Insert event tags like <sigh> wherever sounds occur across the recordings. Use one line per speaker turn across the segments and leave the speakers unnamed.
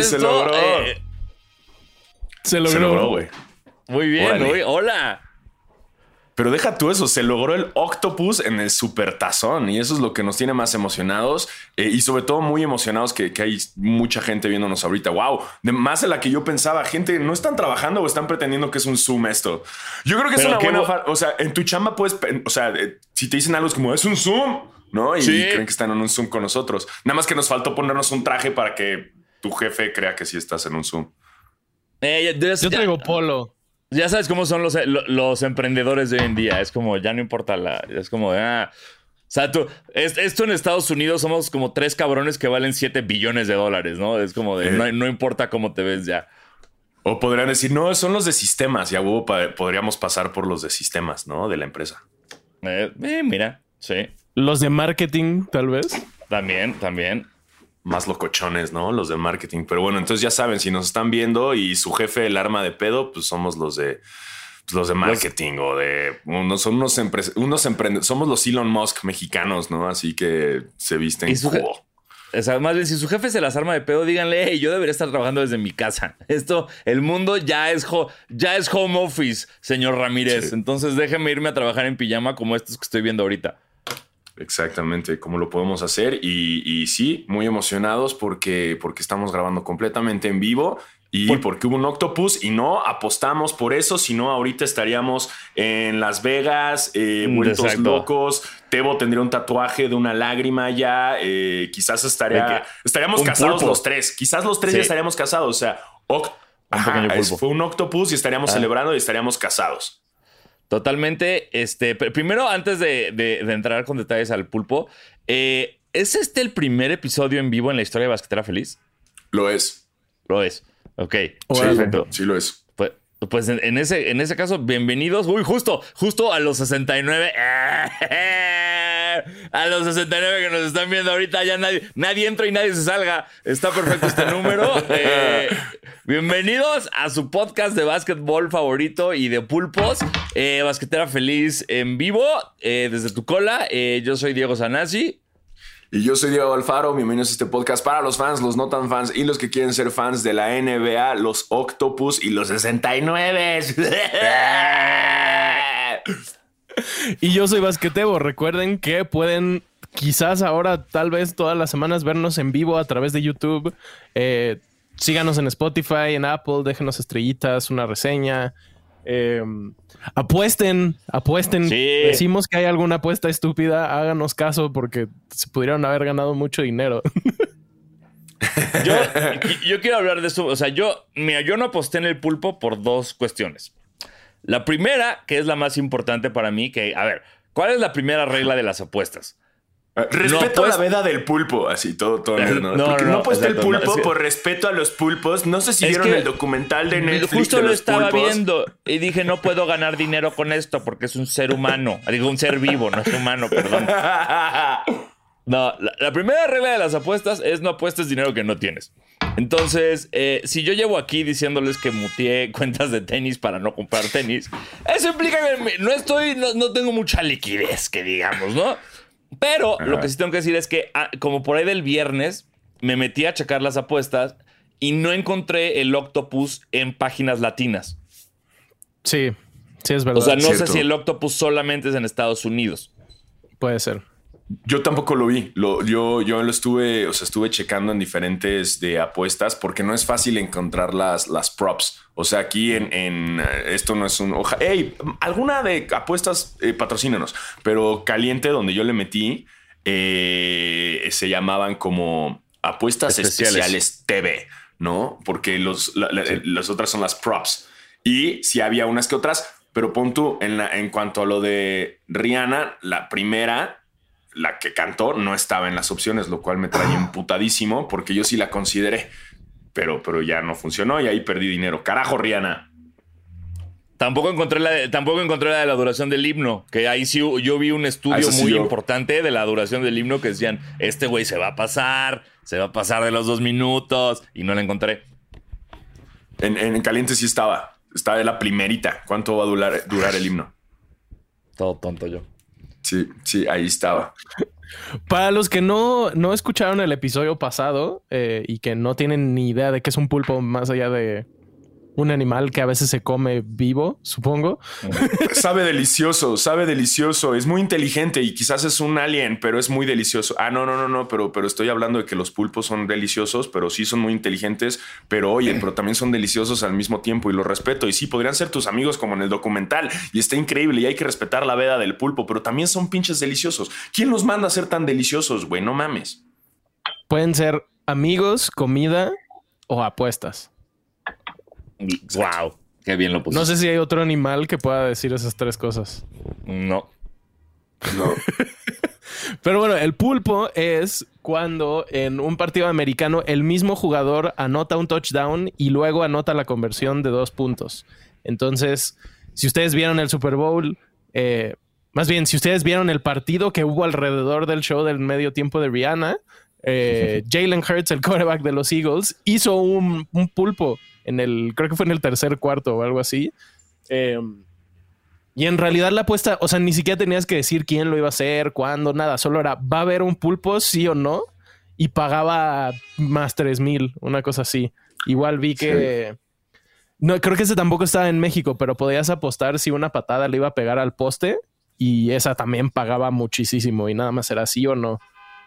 esto.
Se logró.
Eh,
Se logró.
Se logró, güey.
muy bien,
Órale.
güey. Hola.
Pero deja tú eso, se logró el octopus en el supertazón y eso es lo que nos tiene más emocionados eh, y sobre todo muy emocionados que, que hay mucha gente viéndonos ahorita. Wow, de más de la que yo pensaba, gente, no están trabajando o están pretendiendo que es un Zoom esto. Yo creo que es una buena, o sea, en tu chamba puedes, o sea, eh, si te dicen algo es como es un Zoom, ¿no? Y
Sí.
creen que están en un Zoom con nosotros. Nada más que nos faltó ponernos un traje para que tu jefe crea que sí estás en un Zoom.
Eh, ya, ya-
Yo traigo polo.
ya sabes cómo son los, lo- los emprendedores de hoy en día. Es como, ya no importa la. Es como, ah. O sea, tú, es- esto en Estados Unidos somos como tres cabrones que valen 7 billones de dólares, ¿no? Es como de,
Eh.
no, no importa cómo te ves ya.
O podrían decir, no, son los de sistemas y a huevo pa- podríamos pasar por los de sistemas, ¿no? De la empresa.
Eh, eh, mira, sí.
Los de marketing, tal vez.
También, también.
Más locochones, ¿no? Los de marketing. Pero bueno, entonces ya saben, si nos están viendo y su jefe el arma de pedo, pues somos los de pues los de marketing o de unos son unos empre- unos emprendedores, somos los Elon Musk mexicanos, ¿no? Así que se visten como-
O sea, más bien, si su jefe se las arma de pedo, díganle, hey, yo debería estar trabajando desde mi casa. <laughs> Esto, el mundo ya es, ho- ya es home office, señor Ramírez.
Sí.
Entonces déjeme irme a trabajar en pijama como estos que estoy viendo ahorita.
Exactamente cómo lo podemos hacer y, y sí, muy emocionados porque porque estamos grabando completamente en vivo. Y porque hubo un octopus y no apostamos por eso, sino ahorita estaríamos en Las Vegas, eh,
Mm,
vueltos
exacto.
locos. Tebo tendría un tatuaje de una lágrima ya. eh, quizás estaría, estaríamos casados
pulpo.
los tres. Quizás los tres
Sí.
ya estaríamos casados. O sea, oc- Ajá, fue un octopus y estaríamos
Ah.
celebrando y estaríamos casados.
Totalmente. Este, pr- primero, antes de, de- de entrar con detalles al pulpo, eh, ¿es este el primer episodio en vivo en la historia de Basquetera Feliz?
Lo es.
Lo es. Ok.
Sí,
Perfecto.
sí lo es.
Pues, en, en ese, en ese caso, bienvenidos. Uy, justo, justo a los 69. <laughs> A los 69 que nos están viendo ahorita, ya nadie, nadie entra y nadie se salga. Está perfecto este <laughs> número. Eh, bienvenidos a su podcast de básquetbol favorito y de pulpos. Eh, Basquetera Feliz en vivo, eh, desde tu cola. Yo soy Diego Sanasi.
Y yo soy Diego Alfaro, bienvenidos a este podcast para los fans, los no tan fans y los que quieren ser fans de la NBA, los Octopus y los 69. <laughs>
Y yo soy Basquetebo. Recuerden que pueden quizás ahora, tal vez todas las semanas, vernos en vivo a través de YouTube. Eh, síganos en Spotify, en Apple, déjenos estrellitas, una reseña. Eh, apuesten, apuesten.
Sí.
Decimos que hay alguna apuesta estúpida, háganos caso porque se pudieron haber ganado mucho dinero. <laughs>
Yo, yo quiero hablar de eso. O sea, yo, mira, yo no aposté en el pulpo por dos cuestiones. La primera, que es la más importante para mí, que, a ver, ¿cuál es la primera regla de las apuestas?
Respeto
pues-
a la veda del pulpo, así todo, todo. ¿no?
No, no,
no,
no,
puesto el
no,
pulpo
que-
por respeto a los pulpos. No sé si vieron
que
el documental de Netflix.
Justo
de
lo
los
estaba
pulpos.
viendo y dije, no puedo ganar dinero con esto porque es un ser humano. Digo, un ser vivo, no es humano, perdón. <laughs> No, la, la primera regla de las apuestas es no apuestes dinero que no tienes. Entonces, eh, si yo llevo aquí diciéndoles que muteé <laughs> cuentas de tenis para no comprar tenis, eso implica que no estoy, no, no tengo mucha liquidez, que digamos, ¿no? Pero lo que sí tengo que decir es que, ah, como por ahí del viernes, me metí a checar las apuestas y no encontré el octopus en páginas latinas.
sí, sí es verdad.
O sea, no sé si el octopus solamente es en Estados Unidos.
Puede ser.
Yo tampoco lo vi. Lo, yo, yo lo estuve, o sea, estuve checando en diferentes de apuestas porque no es fácil encontrar las, las props. O sea, aquí en, en, eh, esto no es un hoja. Hey, alguna de apuestas, eh, patrocínanos. Pero caliente, donde yo le metí, eh, se llamaban como apuestas
Especiales.
especiales, TV, ¿no? Porque los, la- la- las otras son las props. Y si había unas que otras, Pero pon tú, en, la, en cuanto a lo de Rihanna, la primera, la que cantó, no estaba en las opciones, lo cual me trae imputadísimo porque yo sí la consideré. Pero, pero ya no funcionó y ahí perdí dinero. Carajo, Rihanna.
Tampoco encontré la de, tampoco encontré la de la duración del himno, que ahí sí yo vi un estudio
Ah, sí
muy
yo.
importante de la duración del himno que decían, este güey se va a pasar, se va a pasar de los dos minutos y no la encontré.
En, en caliente sí estaba. Estaba de la primerita. ¿Cuánto va a durar, durar el himno?
Todo tonto yo.
Sí, sí, ahí estaba.
Para los que no, no escucharon el episodio pasado eh, y que no tienen ni idea de qué es un pulpo más allá de un animal que a veces se come vivo, supongo. <laughs>
Sabe delicioso, sabe delicioso. Es muy inteligente y quizás es un alien, pero es muy delicioso. Ah, no, no, no, no, pero, pero estoy hablando de que los pulpos son deliciosos, pero sí son muy inteligentes. Pero oye, pero también son deliciosos al mismo tiempo y los respeto. Y sí, podrían ser tus amigos como en el documental y está increíble y hay que respetar la veda del pulpo, pero también son pinches deliciosos. ¿Quién los manda a ser tan deliciosos, güey? No mames.
Pueden ser amigos, comida o apuestas.
Wow, qué bien lo puse.
No sé si hay otro animal que pueda decir esas tres cosas.
No.
No. <laughs>
Pero bueno, el pulpo es cuando en un partido americano el mismo jugador anota un touchdown y luego anota la conversión de dos puntos. Entonces, si ustedes vieron el Super Bowl, eh, más bien, si ustedes vieron el partido que hubo alrededor del show del medio tiempo de Rihanna, eh, <laughs> Jalen Hurts, el quarterback de los Eagles, hizo un, un pulpo en el, creo que fue en el tercer cuarto o algo así. Eh, y en realidad la apuesta, o sea, ni siquiera tenías que decir quién lo iba a hacer, cuándo, nada. Solo era, ¿va a haber un pulpo, sí o no? Y pagaba más 3 mil, una cosa así. Igual vi que... No, creo que ese tampoco estaba en México, pero podías apostar si una patada le iba a pegar al poste y esa también pagaba muchísimo y nada más era sí o no.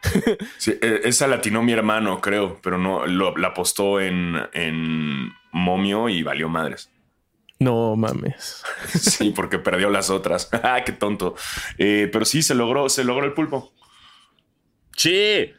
<laughs>
Sí, eh, esa latinó mi hermano, creo, pero no, lo, la apostó en, en momio y valió madres.
No mames. <laughs>
Sí, porque perdió las otras. <laughs> Ah, Qué tonto. Eh, pero sí, se logró, se logró el pulpo.
Sí,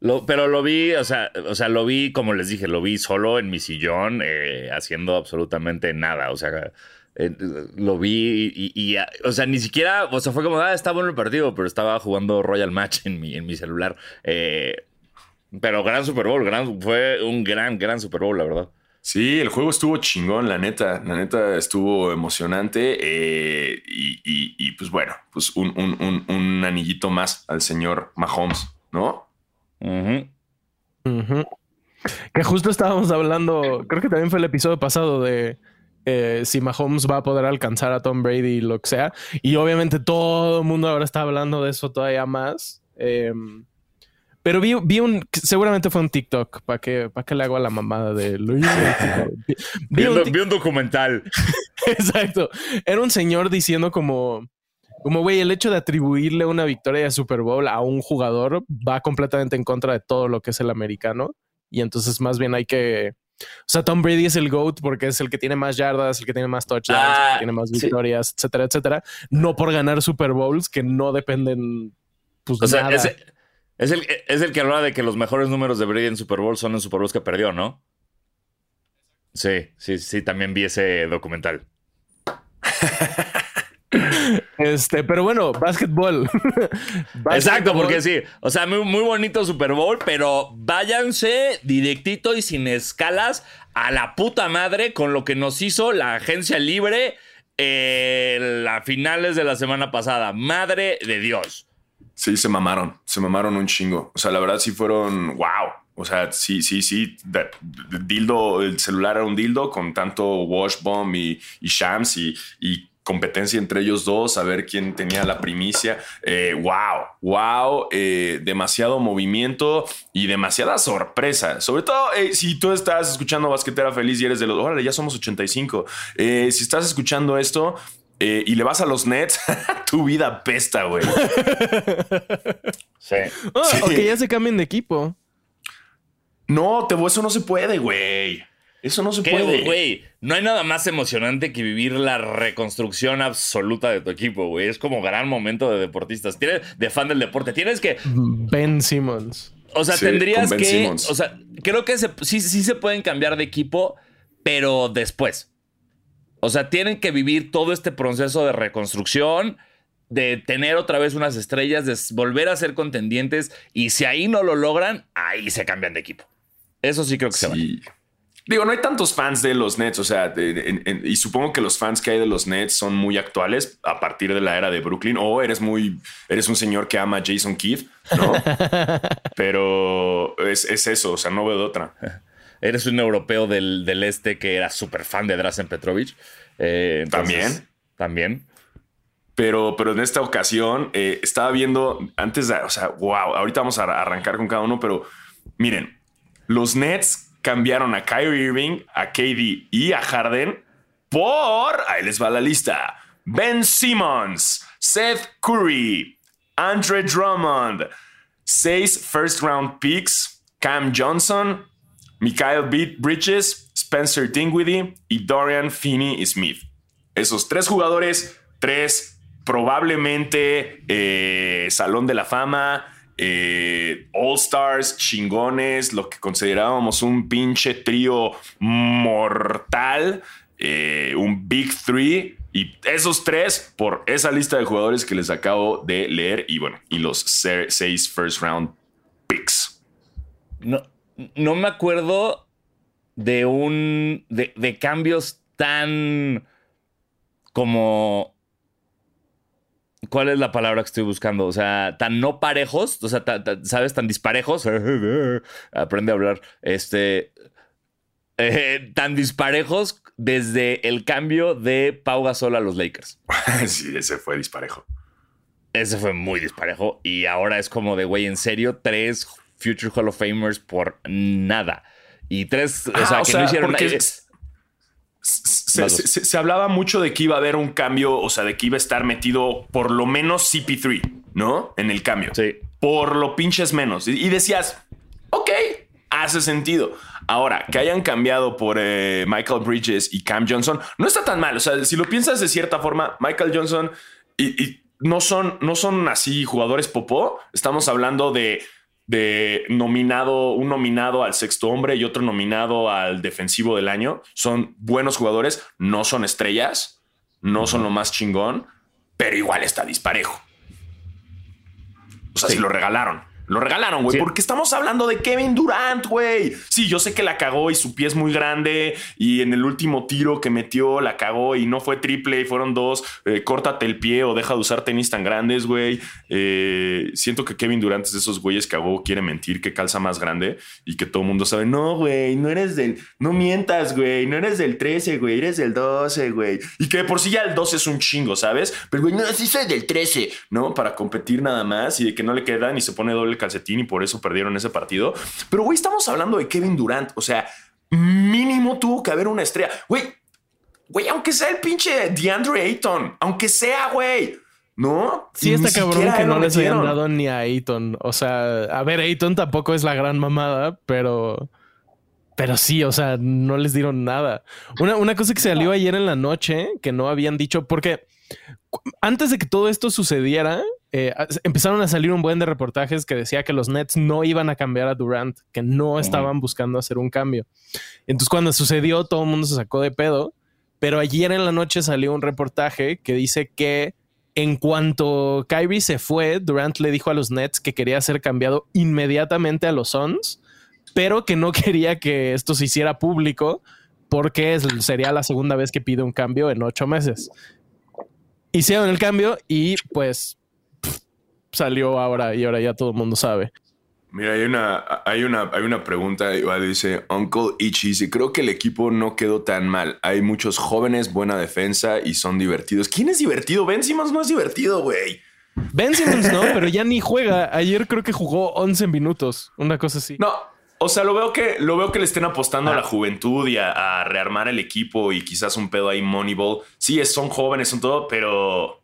lo- pero lo vi, o sea, o sea, lo vi, como les dije, lo vi solo en mi sillón, eh, haciendo absolutamente nada. O sea, eh, lo vi y, y- y, o sea, ni siquiera, o sea, fue como, ah, está bueno el partido, pero estaba jugando Royal Match en mi, en mi celular. Eh, pero gran Super Bowl, gran, fue un gran, gran Super Bowl, la verdad.
Sí, el juego estuvo chingón, la neta. La neta estuvo emocionante. eh, y, y- y, pues bueno, pues un, un- un- un anillito más al señor Mahomes, ¿no?
Ujú.
Ujú. Que justo estábamos hablando, creo que también fue el episodio pasado de eh, si Mahomes va a poder alcanzar a Tom Brady y lo que sea. Y obviamente todo el mundo ahora está hablando de eso todavía más. Eh, pero vi, vi un, seguramente fue un TikTok, ¿para qué, para qué le hago a la mamada de lo <laughs> Vi, vi un
vi documental. <laughs>
Exacto. Era un señor diciendo como, como, güey, el hecho de atribuirle una victoria de Super Bowl a un jugador va completamente en contra de todo lo que es el americano. Y entonces más bien hay que... O sea, Tom Brady es el GOAT porque es el que tiene más yardas, el que tiene más touchdowns, el
Ah,
que tiene más
sí.
victorias, etcétera, etcétera. No por ganar Super Bowls que no dependen, pues,
O sea,
nada.
Es, el, es el que hablaba de que los mejores números de Brady en Super Bowl son en Super Bowls que perdió, ¿no? Sí, sí, sí, también vi ese documental. <laughs>
Este, pero bueno, básquetbol. <laughs>
Exacto, porque sí. O sea, muy, muy bonito Super Bowl, pero váyanse directito y sin escalas a la puta madre con lo que nos hizo la agencia libre eh, a finales de la semana pasada. Madre de Dios.
Sí, se mamaron, se mamaron un chingo. O sea, la verdad sí fueron wow. O sea, sí, sí, sí. dildo, el celular era un dildo con tanto wash bomb y, y shams y, competencia entre ellos dos, a ver quién tenía la primicia. Eh, wow, wow, eh, demasiado movimiento y demasiada sorpresa. Sobre todo eh, si tú estás escuchando Basquetera Feliz y eres de los, órale, ya somos 85. Eh, si estás escuchando esto eh, y le vas a los Nets, <laughs> tu vida pesta, güey.
Sí.
Ah,
Sí.
O que ya se cambien de equipo.
No, te, eso no se puede, güey. Eso no se
¿Qué,
puede.
güey? No hay nada más emocionante que vivir la reconstrucción absoluta de tu equipo, güey. Es como gran momento de deportistas. Tienes, de fan del deporte. Tienes que.
Ben Simmons.
O sea,
Sí,
tendrías
con Ben
que.
Simmons.
O sea, creo que se- sí, sí se pueden cambiar de equipo, pero después. O sea, tienen que vivir todo este proceso de reconstrucción, de tener otra vez unas estrellas, de volver a ser contendientes. Y si ahí no lo logran, ahí se cambian de equipo. Eso sí creo que se va.
Digo, no hay tantos fans de los Nets, o sea, y supongo que los fans que hay de los Nets son muy actuales a partir de la era de Brooklyn, o eres muy, eres un señor que ama a Jason Keith, ¿no? <laughs> Pero es, eso, o sea, no veo de otra. <laughs>
Eres un europeo del, este que era súper fan de Drazen Petrovic. Eh,
también.
También.
Pero, pero en esta ocasión eh, estaba viendo antes de, o sea, wow, ahorita vamos a arrancar con cada uno, pero miren, los Nets cambiaron a Kyrie Irving, a KD y a Harden por, ahí les va la lista, Ben Simmons, Seth Curry, Andre Drummond, seis first round picks, Cam Johnson, Mikael Bridges, Spencer Dinwiddie y Dorian Finney Smith. Esos tres jugadores, tres probablemente eh, Salón de la Fama, eh, All Stars, chingones, lo que considerábamos un pinche trío mortal, eh, un Big Three. Y esos tres por esa lista de jugadores que les acabo de leer y bueno, y los seis first round picks.
No, no me acuerdo de un. de, de cambios tan. como ¿Cuál es la palabra que estoy buscando? O sea, tan no parejos, o sea, ¿sabes? Tan disparejos. <laughs> Aprende a hablar. Este. Eh, tan disparejos desde el cambio de Pau Gasol a los Lakers. <laughs>
sí, ese fue disparejo.
Ese fue muy disparejo. Y ahora es como de, güey, en serio, tres Future Hall of Famers por nada. Y tres, o sea, que no hicieron nada.
Se, hablaba mucho de que iba a haber un cambio, o sea, de que iba a estar metido por lo menos CP3, ¿no? En el cambio.
Sí.
Por lo pinches menos. Y, decías, ok, hace sentido. Ahora, que hayan cambiado por eh, Michael Bridges y Cam Johnson, no está tan mal. O sea, si lo piensas de cierta forma, Michael Johnson y, no, son, no son así jugadores popó. Estamos hablando de de nominado, un nominado al sexto hombre y otro nominado al defensivo del año. Son buenos jugadores, no son estrellas, no son lo más chingón, pero igual está disparejo. O sea, si lo regalaron. Lo regalaron, güey, porque estamos hablando de Kevin Durant, güey. Sí, yo sé que la cagó y su pie es muy grande y en el último tiro que metió la cagó y no fue triple y fueron dos. Eh, córtate el pie o deja de usar tenis tan grandes, güey. Eh, siento que Kevin Durant es de esos güeyes que hago quiere mentir, que calza más grande y que todo el mundo sabe, no, güey, no eres del, no mientas, güey, no eres del 13, güey, eres del 12, güey. Y que por sí ya el 12 es un chingo, ¿sabes? Pero, güey, no, sí soy del 13, ¿no? Para competir nada más y de que no le quedan y se pone doble calcetín y por eso perdieron ese partido. Pero, güey, estamos hablando de Kevin Durant. O sea, mínimo tuvo que haber una estrella. Güey, güey, aunque sea el pinche DeAndre Ayton, aunque sea, güey. ¿No?
Sí, está cabrón que no les hayan dado ni a Ayton. O sea, a ver, Ayton tampoco es la gran mamada, pero. Pero sí, o sea, no les dieron nada. Una, una cosa que salió ayer en la noche que no habían dicho, porque antes de que todo esto sucediera, eh, empezaron a salir un buen de reportajes que decía que los Nets no iban a cambiar a Durant, que no estaban buscando hacer un cambio. Entonces cuando sucedió todo el mundo se sacó de pedo, pero ayer en la noche salió un reportaje que dice que en cuanto Kyrie se fue, Durant le dijo a los Nets que quería ser cambiado inmediatamente a los Suns, pero que no <laughs> quería que esto se hiciera público porque sería la segunda vez que pide un cambio en ocho meses. Hicieron el cambio y pues salió ahora y ahora ya todo el mundo sabe.
Mira, hay una, hay una, hay una pregunta, igual dice Uncle Ichi, creo que el equipo no quedó tan mal. Hay muchos jóvenes, buena defensa y son divertidos. ¿Quién es divertido? Ben Simmons no es divertido, güey.
Ben Simmons no, <laughs> pero ya ni juega. Ayer creo que jugó 11 minutos, una cosa así.
No, o sea, lo veo que, lo veo que le estén apostando a la ah. juventud y a, a, rearmar el equipo y quizás un pedo ahí Moneyball. Sí, son jóvenes, son todo, pero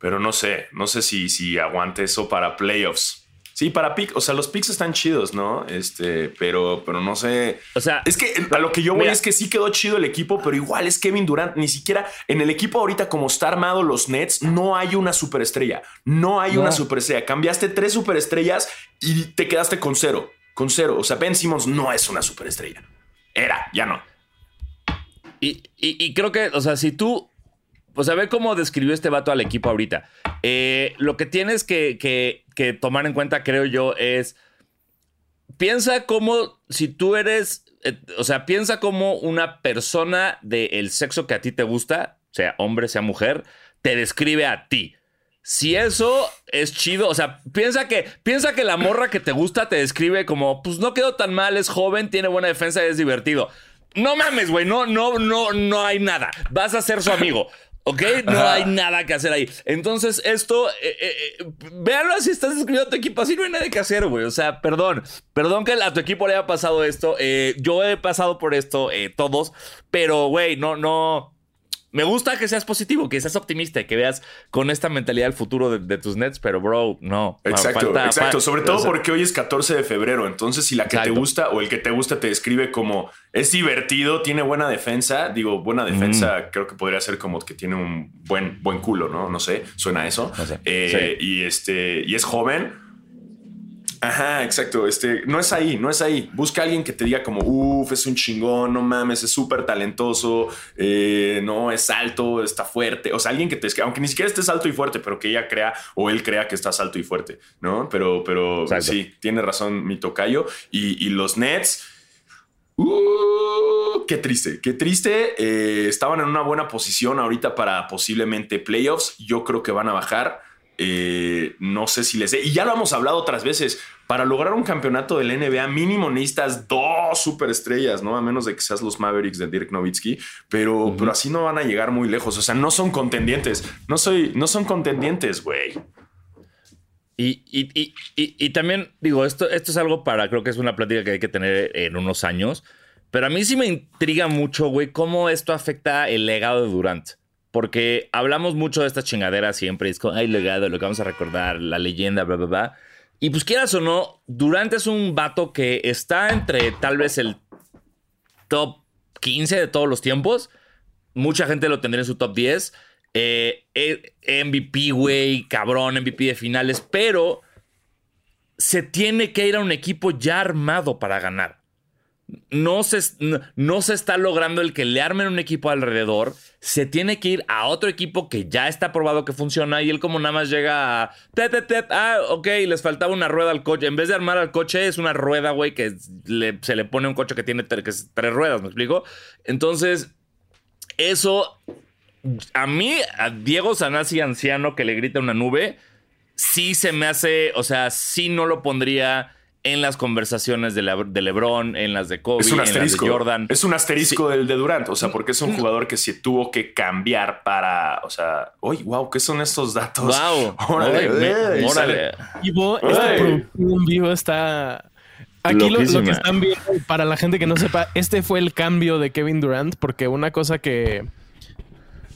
pero no sé, no sé si, si aguante eso para playoffs. Sí, para pick, o sea, los picks están chidos, ¿no? Este, pero, pero no sé.
O sea,
es que a lo que yo voy es que sí quedó chido el equipo, pero igual es Kevin Durant. Ni siquiera en el equipo ahorita, como está armado los Nets, no hay una superestrella. No hay una superestrella. Cambiaste tres superestrellas y te quedaste con cero. Con cero. O sea, Ben Simmons no es una superestrella. Era, ya no.
Y, y, creo que, o sea, si tú. O sea, ve cómo describió este vato al equipo ahorita. Eh, lo que tienes que, que, tomar en cuenta, creo yo, es. Piensa como si tú eres. eh, o sea, piensa como una persona del sexo que a ti te gusta, sea hombre, sea mujer, te describe a ti. Si eso es chido, o sea, piensa que, piensa que la morra que te gusta te describe como, pues no quedó tan mal, es joven, tiene buena defensa es divertido. No mames, güey, no, no, no, no hay nada. Vas a ser su amigo. ¿Ok? No hay nada que hacer ahí. Entonces, esto, eh, eh, eh, véanlo así, estás escribiendo a tu equipo, así no hay nada que hacer, güey. O sea, perdón, perdón que a tu equipo le haya pasado esto. Eh, yo he pasado por esto, eh, todos, pero, güey, no, no. Me gusta que seas positivo, que seas optimista, que veas con esta mentalidad el futuro de, de tus Nets, pero, bro, no.
Exacto,
Falta-
exacto. Sobre todo
o sea,
porque hoy es 14 de febrero. Entonces, si la que te gusta o el que te gusta te describe como es divertido, tiene buena defensa. Digo, buena defensa, creo que podría ser como que tiene un buen, buen culo, ¿no? No sé, suena a eso.
No sé.
Eh, Y este, y es joven. Ajá, exacto. Este, no es ahí, no es ahí. Busca a alguien que te diga como, uff, es un chingón, no mames, es súper talentoso, eh, no, es alto, está fuerte. O sea, alguien que te aunque ni siquiera estés alto y fuerte, pero que ella crea o él crea que estás alto y fuerte, ¿no? Pero, pero
Exacto.
sí, tiene razón mi tocayo. Y, y los Nets, Uh, qué triste, qué triste. Eh, estaban en una buena posición ahorita para posiblemente playoffs. Yo creo que van a bajar. Eh, no sé si les dé. Y ya lo hemos hablado otras veces. Para lograr un campeonato del NBA, mínimo necesitas dos superestrellas, ¿no? A menos de que seas los Mavericks de Dirk Nowitzki. Pero, pero así no van a llegar muy lejos. O sea, no son contendientes. No, soy, no son contendientes, güey.
Y, y, y, y, y también, digo, esto, esto es algo para, creo que es una plática que hay que tener en unos años. Pero a mí sí me intriga mucho, güey, cómo esto afecta el legado de Durant. Porque hablamos mucho de esta chingadera siempre. Es como, ay, legado, lo que vamos a recordar, la leyenda, bla, bla, bla. Y pues quieras o no, Durant es un vato que está entre tal vez el top 15 de todos los tiempos. Mucha gente lo tendría en su top 10. Eh, eh, MVP, güey, cabrón, MVP de finales, pero se tiene que ir a un equipo ya armado para ganar. No se, no, se está logrando el que le armen un equipo alrededor. Se tiene que ir a otro equipo que ya está probado que funciona. Y él, como nada más llega a. "Te, te, te, ah, ok, les faltaba una rueda al coche. En vez de armar al coche, es una rueda, güey, que se le pone un coche que tiene que es tres ruedas, ¿me explico? Entonces, eso a mí, a Diego Sanasi anciano que le grita una nube, sí se me hace, o sea, sí no lo pondría en las conversaciones de, la- de LeBron, en las de Kobe,
Es un
en las de Jordan.
Es un asterisco del de Durant. O sea, porque es un jugador que se tuvo que cambiar para. O sea, uy, wow, ¿qué son estos datos?
Wow.
Órale,
Órale, órale.
Vivo, esta producción vivo está. Aquí lo, lo que están viendo, para la gente que no sepa, este fue el cambio de Kevin Durant, porque una cosa que.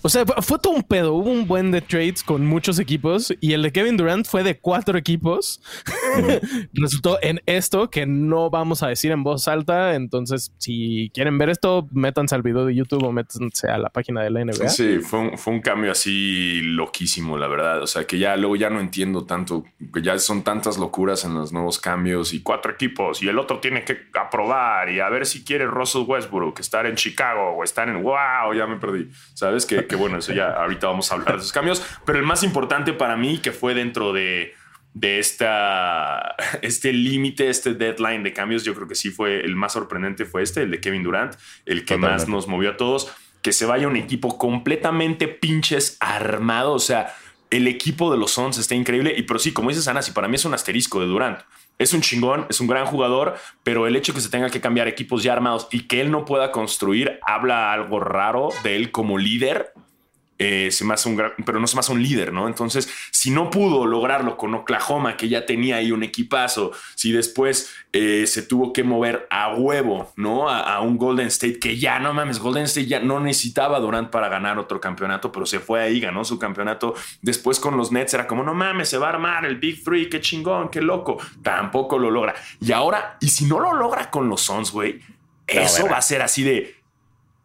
O sea, fue- todo un pedo. Hubo un buen de trades con muchos equipos y el de Kevin Durant fue de cuatro equipos. <laughs> Resultó en esto que no vamos a decir en voz alta. Entonces, si quieren ver esto, métanse al video de YouTube o métanse a la página de la NBA.
Sí, fue un, fue un cambio así loquísimo, la verdad. O sea, que ya luego ya no entiendo tanto, que ya son tantas locuras en los nuevos cambios y cuatro equipos y el otro tiene que aprobar y a ver si quiere Russell Westbrook estar en Chicago o estar en wow, ya me perdí. Sabes que, que bueno, eso ya ahorita vamos a hablar de esos cambios, pero el más importante para mí que fue dentro de de esta, este límite, este deadline de cambios, yo creo que sí fue el más sorprendente, fue este, el de Kevin Durant, el que
Totalmente.
más nos movió a todos, que se vaya un equipo completamente pinches armado, o sea, el equipo de los Suns está increíble, y pero sí, como dices Ana, sí, para mí es un asterisco de Durant. Es un chingón, es un gran jugador, pero el hecho que se tenga que cambiar equipos ya armados y que él no pueda construir habla algo raro de él como líder eh, se me hace un gran, pero no se me hace un líder, ¿no? Entonces, si no pudo lograrlo con Oklahoma, que ya tenía ahí un equipazo, si después eh, se tuvo que mover a huevo, ¿no? A, a un Golden State que ya no mames, Golden State ya no necesitaba Durant para ganar otro campeonato, pero se fue ahí, ganó su campeonato. Después con los Nets era como, no mames, se va a armar el Big Three, qué chingón, qué loco. Tampoco lo logra. Y ahora, y si no lo logra con los Suns, güey, eso va a ser así de.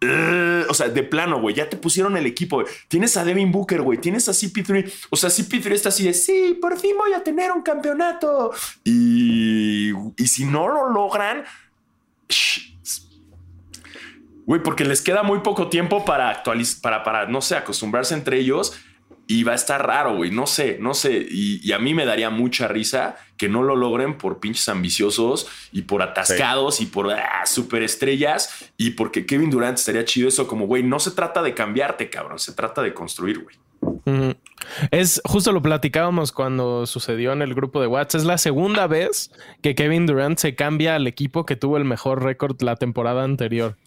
"Ugh", o sea, de plano, güey, ya te pusieron el equipo. Tienes a Devin Booker, güey. Tienes a CP3. O sea, CP3 está así de, sí, por fin voy a tener un campeonato. Y, y si no lo logran, Güey, porque les queda muy poco tiempo para actualizar, para, para, no sé, acostumbrarse entre ellos. Y va a estar raro, güey. No sé, no sé. Y, a mí me daría mucha risa que no lo logren por pinches ambiciosos y por atascados y por ah, superestrellas. Y porque Kevin Durant estaría chido eso como, güey, no se trata de cambiarte, cabrón. Se trata de construir, güey.
Es justo lo platicábamos cuando sucedió en el grupo de WhatsApp. Es la segunda vez que Kevin Durant se cambia al equipo que tuvo el mejor récord la temporada anterior.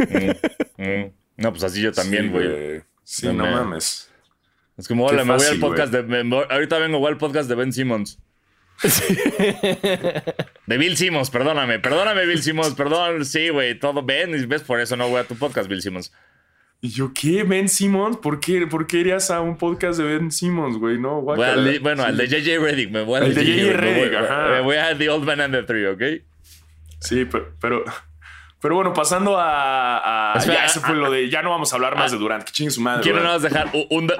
Mm, mm. No, pues así yo también, güey.
Sí, no, mames.
Es como, hola, me voy al podcast de. ahorita vengo al podcast de Ben Simmons. De Bill Simmons, perdóname, perdóname, Bill Simmons, perdón, sí, güey, todo Ben, y ves, por eso no voy a tu podcast, Bill Simmons.
Y yo, ¿qué? ¿Ben Simmons? ¿Por qué, ¿Por qué irías a un podcast de Ben Simmons, güey? No,
bueno, al de JJ Reddick. Me voy al
de JJ Reddick,
Me voy a The Old Man and the Three, ¿ok?
Sí, pero, pero, bueno, pasando a. ya, ese fue lo de. Ya no vamos a hablar más de Durant. Que chingue su madre.
Quiero nada más dejar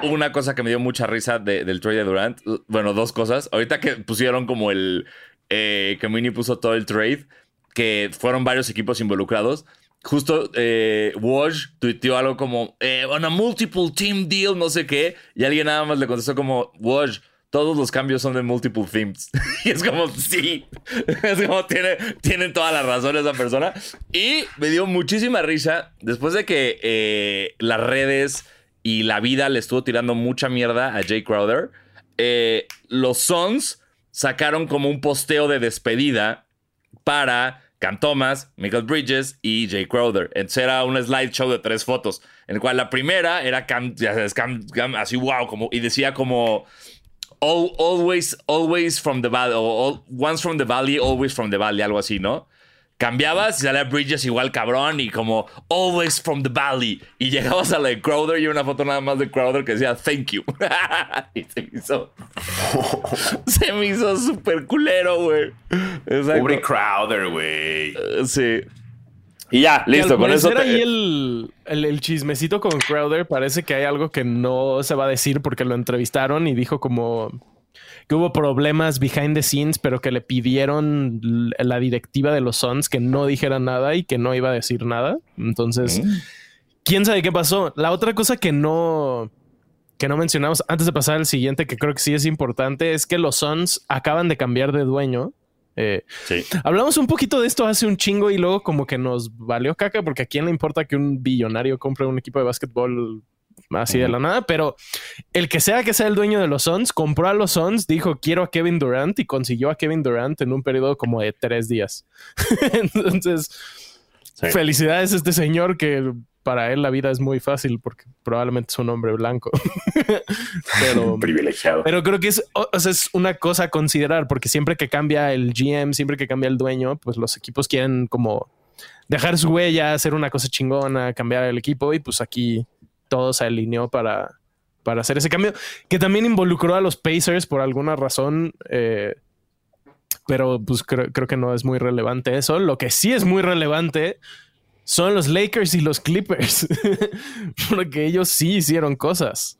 una cosa que me dio mucha risa del trade de Durant. Bueno, dos cosas. Ahorita que pusieron como el. Eh, que Mini puso todo el trade, que fueron varios equipos involucrados justo eh, Woj tuiteó algo como eh, on a multiple team deal, no sé qué, y alguien nada más le contestó como Woj, todos los cambios son de multiple themes. <laughs> y es como, sí, es como tiene, tiene toda la razón esa persona. Y me dio muchísima risa después de que eh, las redes y la vida le estuvo tirando mucha mierda a Jay Crowder. Eh, los Sons sacaron como un posteo de despedida para Cam Thomas, Michael Bridges y Jay Crowder. Entonces era un slideshow de tres fotos, en el cual la primera era Cam, así wow, como, y decía como always, always from the valley, o once from the valley, always from the valley, algo así, ¿no? cambiabas y salía Bridges igual cabrón y como always from the valley. Y llegabas a la de Crowder y una foto nada más de Crowder que decía thank you. <laughs> y se me hizo. <laughs> se me hizo súper culero, güey.
Pobre Crowder, güey.
Eh, sí. Y ya, listo, con eso.
Te... ahí el, el, el, chismecito con Crowder parece que hay algo que no se va a decir porque lo entrevistaron y dijo como que hubo problemas behind the scenes, pero que le pidieron la directiva de los Suns que no dijera nada y que no iba a decir nada. Entonces, mm. quién sabe qué pasó. La otra cosa que no que no mencionamos antes de pasar al siguiente, que creo que sí es importante, es que los Suns acaban de cambiar de dueño. Eh, sí. Hablamos un poquito de esto hace un chingo y luego como que nos valió caca porque a quién le importa que un billonario compre un equipo de básquetbol así de la nada, pero el que sea que sea el dueño de los Suns, compró a los Suns, dijo quiero a Kevin Durant y consiguió a Kevin Durant en un periodo como de tres días. <laughs> Entonces, felicidades a este señor que para él la vida es muy fácil porque probablemente es un hombre blanco. <laughs> pero <laughs>
privilegiado.
Pero creo que es, es una cosa a considerar porque siempre que cambia el GM, siempre que cambia el dueño, pues los equipos quieren como dejar su huella, hacer una cosa chingona, cambiar el equipo y pues aquí todo se alineó para, para hacer ese cambio, que también involucró a los Pacers por alguna razón, eh, pero pues creo, creo, que no es muy relevante eso. Lo que sí es muy relevante son los Lakers y los Clippers, <laughs> porque ellos sí hicieron cosas.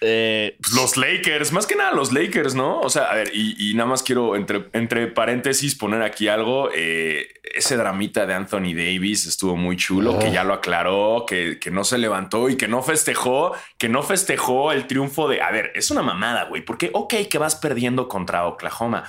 Eh, los Lakers, más que nada los Lakers, ¿no? O sea, a ver, y, nada más quiero entre, entre paréntesis poner aquí algo. Eh, ese dramita de Anthony Davis estuvo muy chulo, que ya lo aclaró, que, que, no se levantó y que no festejó, que no festejó el triunfo de. A ver, es una mamada, güey, porque, ok, que vas perdiendo contra Oklahoma,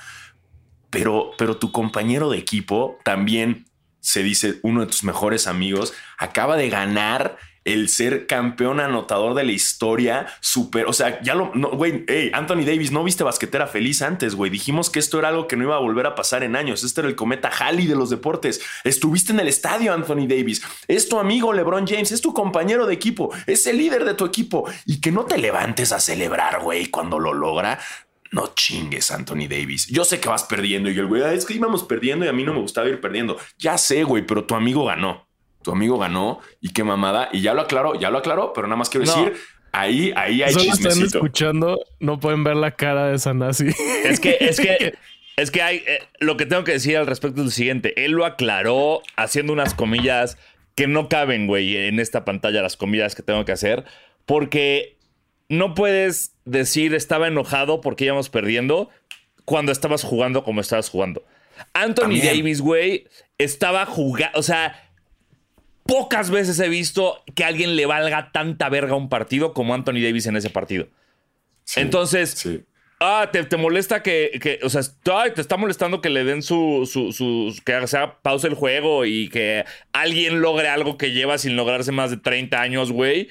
pero, pero tu compañero de equipo también se dice uno de tus mejores amigos, acaba de ganar el ser campeón anotador de la historia, super, o sea, ya lo, güey, hey, Anthony Davis, no viste basquetera feliz antes, güey, dijimos que esto era algo que no iba a volver a pasar en años, este era el cometa Halley de los deportes, estuviste en el estadio, Anthony Davis, es tu amigo LeBron James, es tu compañero de equipo, es el líder de tu equipo, y que no te levantes a celebrar, güey, cuando lo logra, no chingues, Anthony Davis. Yo sé que vas perdiendo y el güey, es que íbamos perdiendo y a mí no me gustaba ir perdiendo. Ya sé, güey, pero tu amigo ganó tu amigo ganó y qué mamada. Y ya lo aclaró, ya lo aclaró, pero nada más quiero decir, ahí, ahí hay chismecito. están
escuchando, no pueden ver la cara de Sanasi.
Es que, es que, <laughs> es que hay, eh, lo que tengo que decir al respecto es lo siguiente. Él lo aclaró haciendo unas comillas que no caben, güey, en esta pantalla, las comillas que tengo que hacer, porque no puedes decir estaba enojado porque íbamos perdiendo cuando estabas jugando como estabas jugando. Anthony Davis, güey, estaba jugando, o sea, pocas veces he visto que a alguien le valga tanta verga un partido como Anthony Davis en ese partido. Entonces,
Sí.
ah, te, te molesta que, que, o sea, te está molestando que le den su, su, su- que sea pausa el juego y que alguien logre algo que lleva sin lograrse más de 30 años, güey.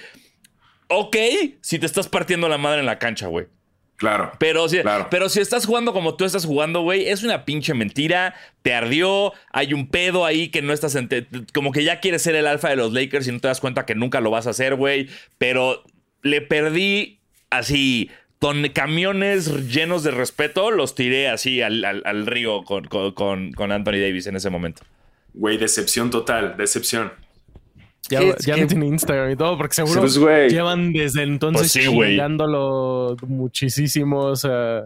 Ok, si te estás partiendo la madre en la cancha, güey.
Claro.
Pero si,
Claro.
pero si estás jugando como tú estás jugando, güey, es una pinche mentira. Te ardió. Hay un pedo ahí que no estás. en- te- como que ya quieres ser el alfa de los Lakers y no te das cuenta que nunca lo vas a hacer, güey. Pero le perdí así. Con camiones llenos de respeto, los tiré así al, al- al río con, con- con- con Anthony Davis en ese momento.
Güey, decepción total, decepción.
Ya,
¿Qué-
ya no tiene Instagram y todo, porque seguro
Pues,
llevan desde entonces
Pues sí,
muchísimo. O sea,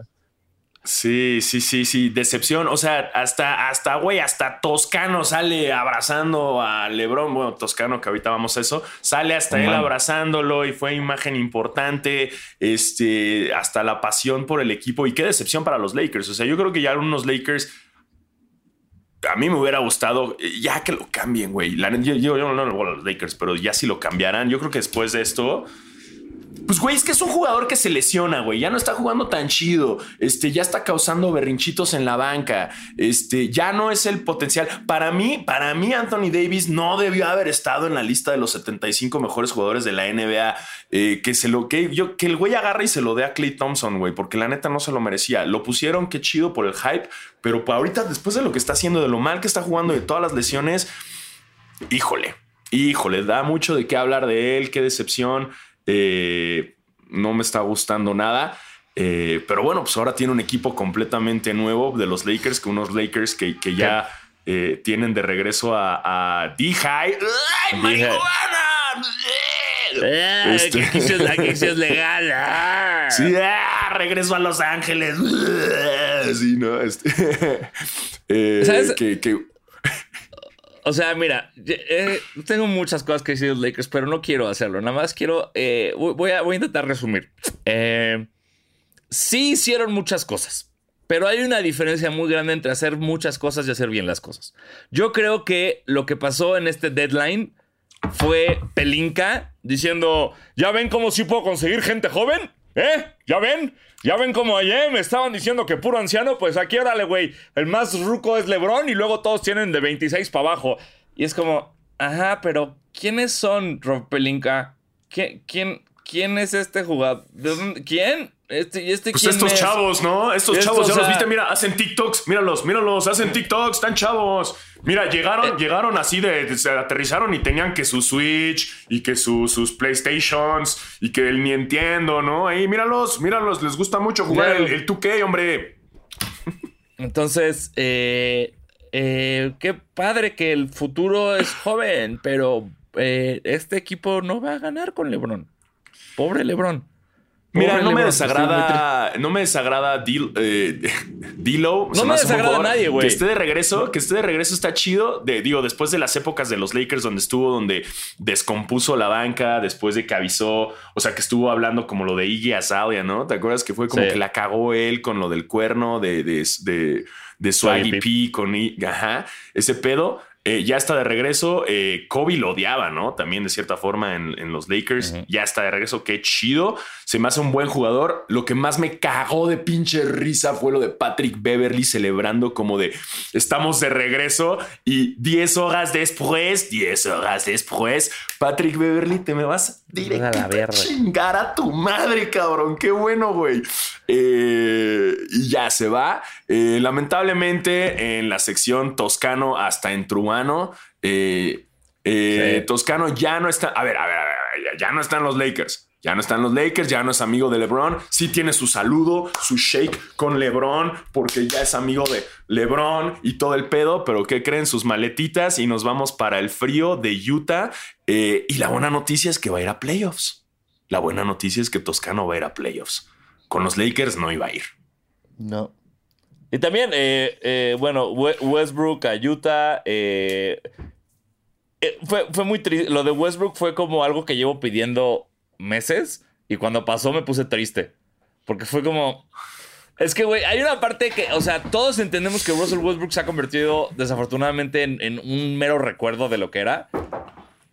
Sí, sí, sí, sí, decepción. O sea, hasta, hasta, güey, hasta Toscano sale abrazando a Lebron. Bueno, Toscano, que ahorita vamos a eso, sale hasta él abrazándolo y fue imagen importante. Este, hasta la pasión por el equipo. Y qué decepción para los Lakers. O sea, yo creo que ya unos Lakers. A mí me hubiera gustado eh, ya que lo cambien, güey. Yo no lo voy a los Lakers, pero ya si lo cambiaran, yo creo que después de esto, pues, güey, es que es un jugador que se lesiona, güey. Ya no está jugando tan chido. Este, ya está causando berrinchitos en la banca. Este, ya no es el potencial. Para mí, para mí, Anthony Davis no debió haber estado en la lista de los 75 mejores jugadores de la NBA. Eh, que se lo que yo, que el güey agarre y se lo dé a Clay Thompson, güey, porque la neta no se lo merecía. Lo pusieron, qué chido por el hype, pero ahorita, después de lo que está haciendo, de lo mal que está jugando, de todas las lesiones, híjole, híjole, da mucho de qué hablar de él, qué decepción. Eh, no me está gustando nada. Eh, pero bueno, pues ahora tiene un equipo completamente nuevo de los Lakers, que unos Lakers que, que ya eh, tienen de regreso a, a D-High. ¡Ay, marihuana! Este-
sí es, es legal. <laughs> ah.
Sí, ah, regreso a Los Ángeles. <laughs> Sí, ¿no? Este, <laughs> eh,
¿Sabes?
que, que-
O sea, mira, eh, tengo muchas cosas que decir de los Lakers, pero no quiero hacerlo. Nada más quiero. eh, voy, a, voy a intentar resumir. Eh, sí hicieron muchas cosas, pero hay una diferencia muy grande entre hacer muchas cosas y hacer bien las cosas. Yo creo que lo que pasó en este deadline fue Pelinka diciendo: ¿Ya ven cómo sí puedo conseguir gente joven? ¿Eh? ¿Ya ven? ¿Ya ven cómo ayer me estaban diciendo que puro anciano? Pues aquí, órale, güey. El más ruco es LeBron y luego todos tienen de 26 para abajo. Y es como, ajá, pero ¿quiénes son Rob Pelinka? ¿Quién, quién, quién es este jugador? ¿De dónde- ¿Quién? Este, ¿Y este
Pues estos
es?
chavos, ¿no? Estos
Estos,
chavos, ya
o
los viste, mira, hacen TikToks, míralos, míralos, hacen TikToks, están chavos. Mira, llegaron,
Eh.
llegaron así de, se aterrizaron y tenían que su Switch y que su- sus PlayStations y que el ni entiendo, ¿no? Ahí, míralos, míralos, les gusta mucho jugar el, el 2K, hombre.
Entonces, eh, eh, qué padre que el futuro es joven, pero eh, este equipo no va a ganar con LeBron. Pobre LeBron.
Mira, no me desagrada, no me desagrada Dil- eh, <laughs>
No me desagrada
jugador
nadie, güey.
Que esté de regreso, que esté de regreso está chido. De, digo, después de las épocas de los Lakers donde estuvo, donde descompuso la banca, después de que avisó, o sea, que estuvo hablando como lo de Iggy Azalea, ¿no? ¿Te acuerdas que fue como
Sí.
que la cagó él con lo del cuerno de, de, de, de Swaggy P con I- ajá, ese pedo. Eh, ya está de regreso. Eh, Kobe lo odiaba, ¿no? También de cierta forma en, en los Lakers. Ya está de regreso. Qué chido. Se me hace un buen jugador. Lo que más me cagó de pinche risa fue lo de Patrick Beverly celebrando como de estamos de regreso y 10 horas después, 10 horas después, Patrick Beverly, te me vas directo
A la
a
verga.
chingar a tu madre, cabrón. Qué bueno, güey. Eh, y ya se va. Lamentablemente, en la sección Toscano hasta en Eh, eh,
Sí.
Toscano ya no está. A ver, a ver, a ver, ya, ya no están los Lakers. Ya no están los Lakers, ya no es amigo de LeBron. Sí tiene su saludo, su shake con LeBron, porque ya es amigo de LeBron y todo el pedo. Pero ¿qué creen? Sus maletitas y nos vamos para el frío de Utah. Eh, y la buena noticia es que va a ir a playoffs. La buena noticia es que Toscano va a ir a playoffs. Con los Lakers no iba a ir.
No. Y también, eh, eh, bueno, We- Westbrook a Utah. eh, fue, fue muy triste. Lo de Westbrook fue como algo que llevo pidiendo meses. Y cuando pasó me puse triste. Porque fue como. Es que, güey, hay una parte que, o sea, todos entendemos que Russell Westbrook se ha convertido desafortunadamente en, un mero recuerdo de lo que era.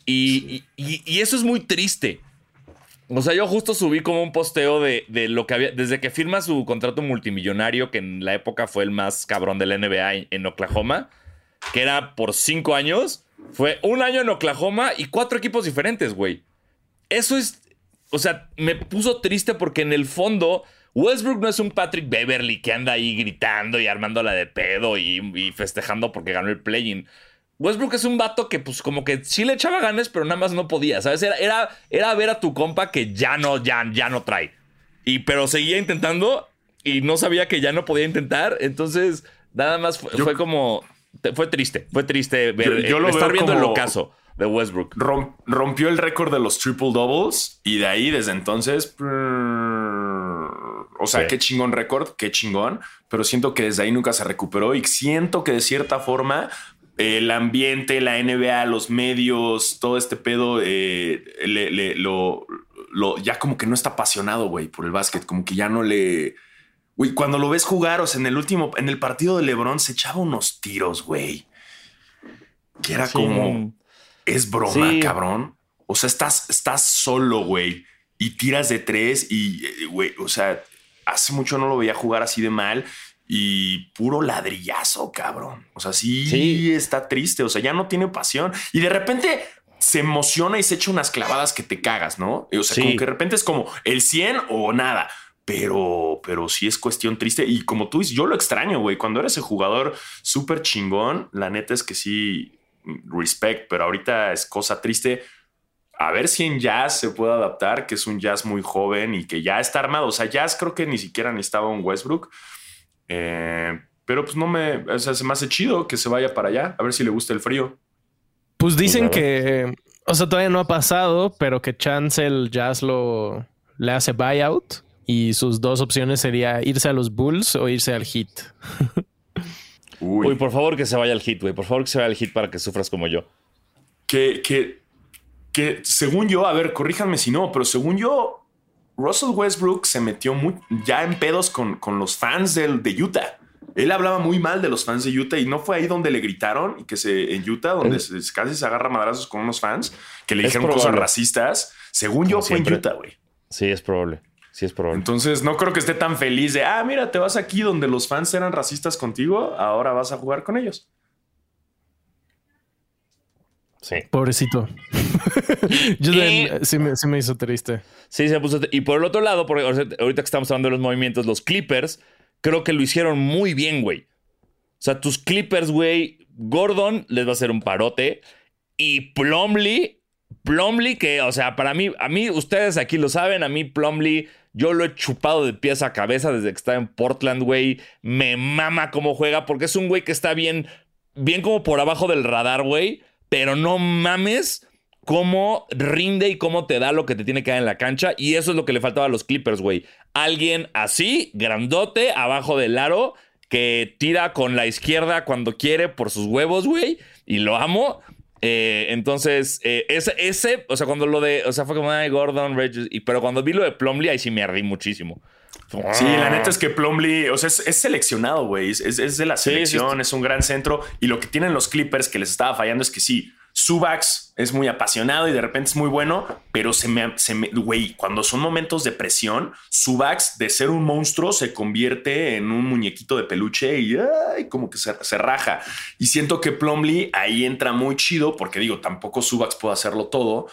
Y- y eso es muy triste. O sea, yo justo subí como un posteo de, de lo que había. Desde que firma su contrato multimillonario, que en la época fue el más cabrón de la NBA en, Oklahoma, que era por cinco años. Fue un año en Oklahoma y cuatro equipos diferentes, güey. Eso es. O sea, me puso triste porque en el fondo. Westbrook no es un Patrick Beverly que anda ahí gritando y armándola de pedo y, y festejando porque ganó el play-in. Westbrook es un vato que, pues, como que sí le echaba ganas, pero nada más no podía, ¿sabes? Era, era, era ver a tu compa que ya no, ya, ya no trae. Y, pero seguía intentando y no sabía que ya no podía intentar. Entonces, nada más fue,
Yo-
fue como. Fue triste, fue triste ver,
Yo- yo lo
estar viendo el ocaso de Westbrook.
Rom- rompió el récord de los triple doubles y de ahí desde entonces. prrr, O sea,
Sí.
qué chingón récord, qué chingón. Pero siento que desde ahí nunca se recuperó y siento que de cierta forma el ambiente, la NBA, los medios, todo este pedo, eh, le- le- lo, lo- ya como que no está apasionado, güey, por el básquet. Como que ya no le. Güey, cuando lo ves jugar, o sea, en el último, en el partido de LeBron se echaba unos tiros, güey. Que era
Sí,
como. Es broma,
Sí.
cabrón. O sea, estás, estás solo, güey. Y tiras de tres y, eh, güey, o sea, hace mucho no lo veía jugar así de mal y puro ladrillazo, cabrón. O sea, sí,
Sí.
está triste. O sea, ya no tiene pasión. Y de repente se emociona y se echa unas clavadas que te cagas, ¿no? O sea,
Sí.
como que de repente es como el 100 o nada. Pero, pero sí es cuestión triste. Y como tú dices, yo lo extraño, güey. Cuando eres el jugador súper chingón, la neta es que sí, respect, pero ahorita es cosa triste. A ver si en Jazz se puede adaptar, que es un Jazz muy joven y que ya está armado. O sea, Jazz creo que ni siquiera necesitaba un Westbrook. Eh, pero pues no me, o sea, se me hace chido que se vaya para allá, a ver si le gusta el frío.
Pues dicen que, o sea, todavía no ha pasado, pero que Chance el Jazz lo le hace buyout y sus dos opciones sería irse a los Bulls o irse al Heat. <laughs>
Uy,
Uy, por favor que se vaya al hit, güey. Por favor que se vaya al hit para que sufras como yo.
que, que, que según yo, a ver, corríjanme si no, pero según yo, Russell Westbrook se metió muy, ya en pedos con, con los fans del, de Utah. Él hablaba muy mal de los fans de Utah y no fue ahí donde le gritaron y que se en Utah, donde
Es-
se- casi se agarra madrazos con unos fans que le dijeron cosas racistas. Según yo, fue en. Utah, güey.
Sí, es probable. Sí, es probable.
Entonces no creo que esté tan feliz de, ah, mira, te vas aquí donde los fans eran racistas contigo, ahora vas a jugar con ellos.
Sí.
Pobrecito. <laughs> Yo también- sí, me, sí me hizo triste.
Sí, se puso. Y por el otro lado, porque ahorita que estamos hablando de los movimientos, los Clippers, creo que lo hicieron muy bien, güey. O sea, tus Clippers, güey, Gordon les va a hacer un parote. Y Plumlee, Plumlee, que, o sea, para mí, a mí, ustedes aquí lo saben, a mí Plumlee, yo lo he chupado de pies a cabeza desde que está en Portland, güey. Me mama cómo juega, porque es un güey que está bien, bien como por abajo del radar, güey. Pero no mames cómo rinde y cómo te da lo que te tiene que dar en la cancha. Y eso es lo que le faltaba a los Clippers, güey. Alguien así, grandote, abajo del aro, que tira con la izquierda cuando quiere por sus huevos, güey. Y lo amo. Eh, entonces, eh, ese, ese, o sea, cuando lo de, o sea, fue como, ay, Gordon, Regis, y, pero cuando vi lo de Plumlee, ahí sí me ardí muchísimo.
Sí, la neta es que Plumlee, o sea, es, es seleccionado, güey. Es, de la
Sí, sí,
selección, es un gran centro. Y lo que tienen los Clippers que les estaba fallando es que sí, Subax es muy apasionado y de repente es muy bueno, pero se me, se me, güey, cuando son momentos de presión, Subax de ser un monstruo se convierte en un muñequito de peluche y ay, como que se, se raja. Y siento que Plumlee ahí entra muy chido, porque digo, tampoco Subax puede hacerlo todo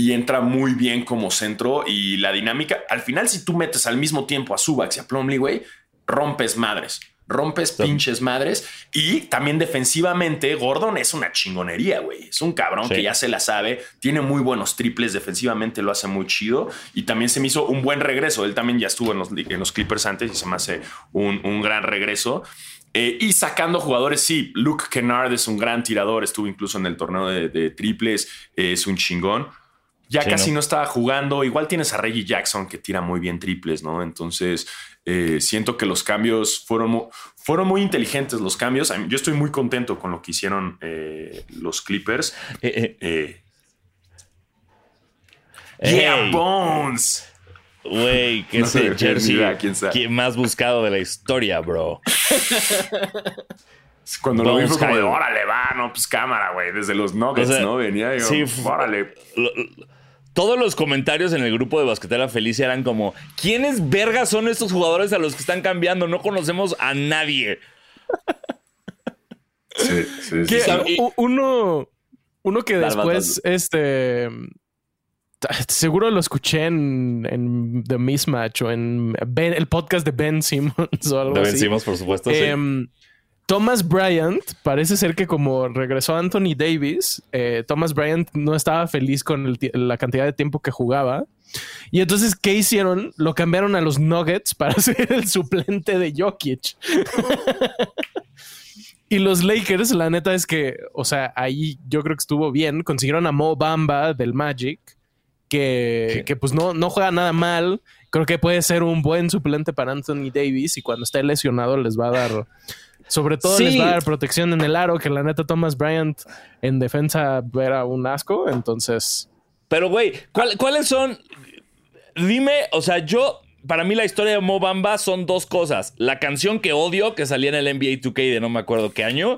y entra muy bien como centro y la dinámica. Al final, si tú metes al mismo tiempo a Subax y a Plumlee, güey, rompes madres. Rompes pinches madres. Y también defensivamente, Gordon es una chingonería, güey. Es un cabrón
Sí.
que ya se la sabe. Tiene muy buenos triples. Defensivamente lo hace muy chido. Y también se me hizo un buen regreso. Él también ya estuvo en los, en los Clippers antes y se me hace un, un gran regreso. Eh, y sacando jugadores, sí, Luke Kennard es un gran tirador. Estuvo incluso en el torneo de, de triples. eh, es un chingón. Ya
Sí,
casi
¿no?
¿no? estaba jugando. Igual tienes a Reggie Jackson que tira muy bien triples, ¿no? Entonces eh, siento que los cambios fueron, mu- fueron muy inteligentes. Los cambios. Yo estoy muy contento con lo que hicieron eh, los Clippers.
Eh,
Eh, yeah, Bones.
Güey, <laughs> que
No
ese jersey
mira, quién sabe.
más buscado de la historia, bro.
Cuando lo vi fue como de, órale, va, no, pues cámara, güey. Desde los Nuggets,
O sea,
¿no? Venía yo,
sí,
órale.
Lo- Todos los comentarios en el grupo de Basquetera Feliz eran como: ¿Quiénes vergas son estos jugadores a los que están cambiando? No conocemos a nadie.
Sí, sí, sí.
Uno, uno que después, este. Seguro lo escuché en, en The Mismatch o en Ben- el podcast de Ben Simmons o algo
Lo
así.
vencimos, por supuesto. sí.
Thomas Bryant, parece ser que como regresó Anthony Davis, eh, Thomas Bryant no estaba feliz con el la cantidad de tiempo que jugaba. Y entonces, ¿qué hicieron? Lo cambiaron a los Nuggets para <laughs> ser el suplente de Jokic. <laughs> y los Lakers, la neta es que, o sea, ahí yo creo que estuvo bien. Consiguieron a Mo Bamba del Magic, que,
Sí.
que pues no, no juega nada mal. Creo que puede ser un buen suplente para Anthony Davis y cuando esté lesionado les va a dar, sobre todo
Sí.
les va a dar protección en el aro, que la neta Thomas Bryant en defensa era un asco. Entonces,
Pero, güey, ¿cuál- ¿cuáles son? Dime, o sea, yo. Para mí la historia de Mo Bamba son dos cosas. La canción que odio, que salía en el NBA 2K de no me acuerdo qué año,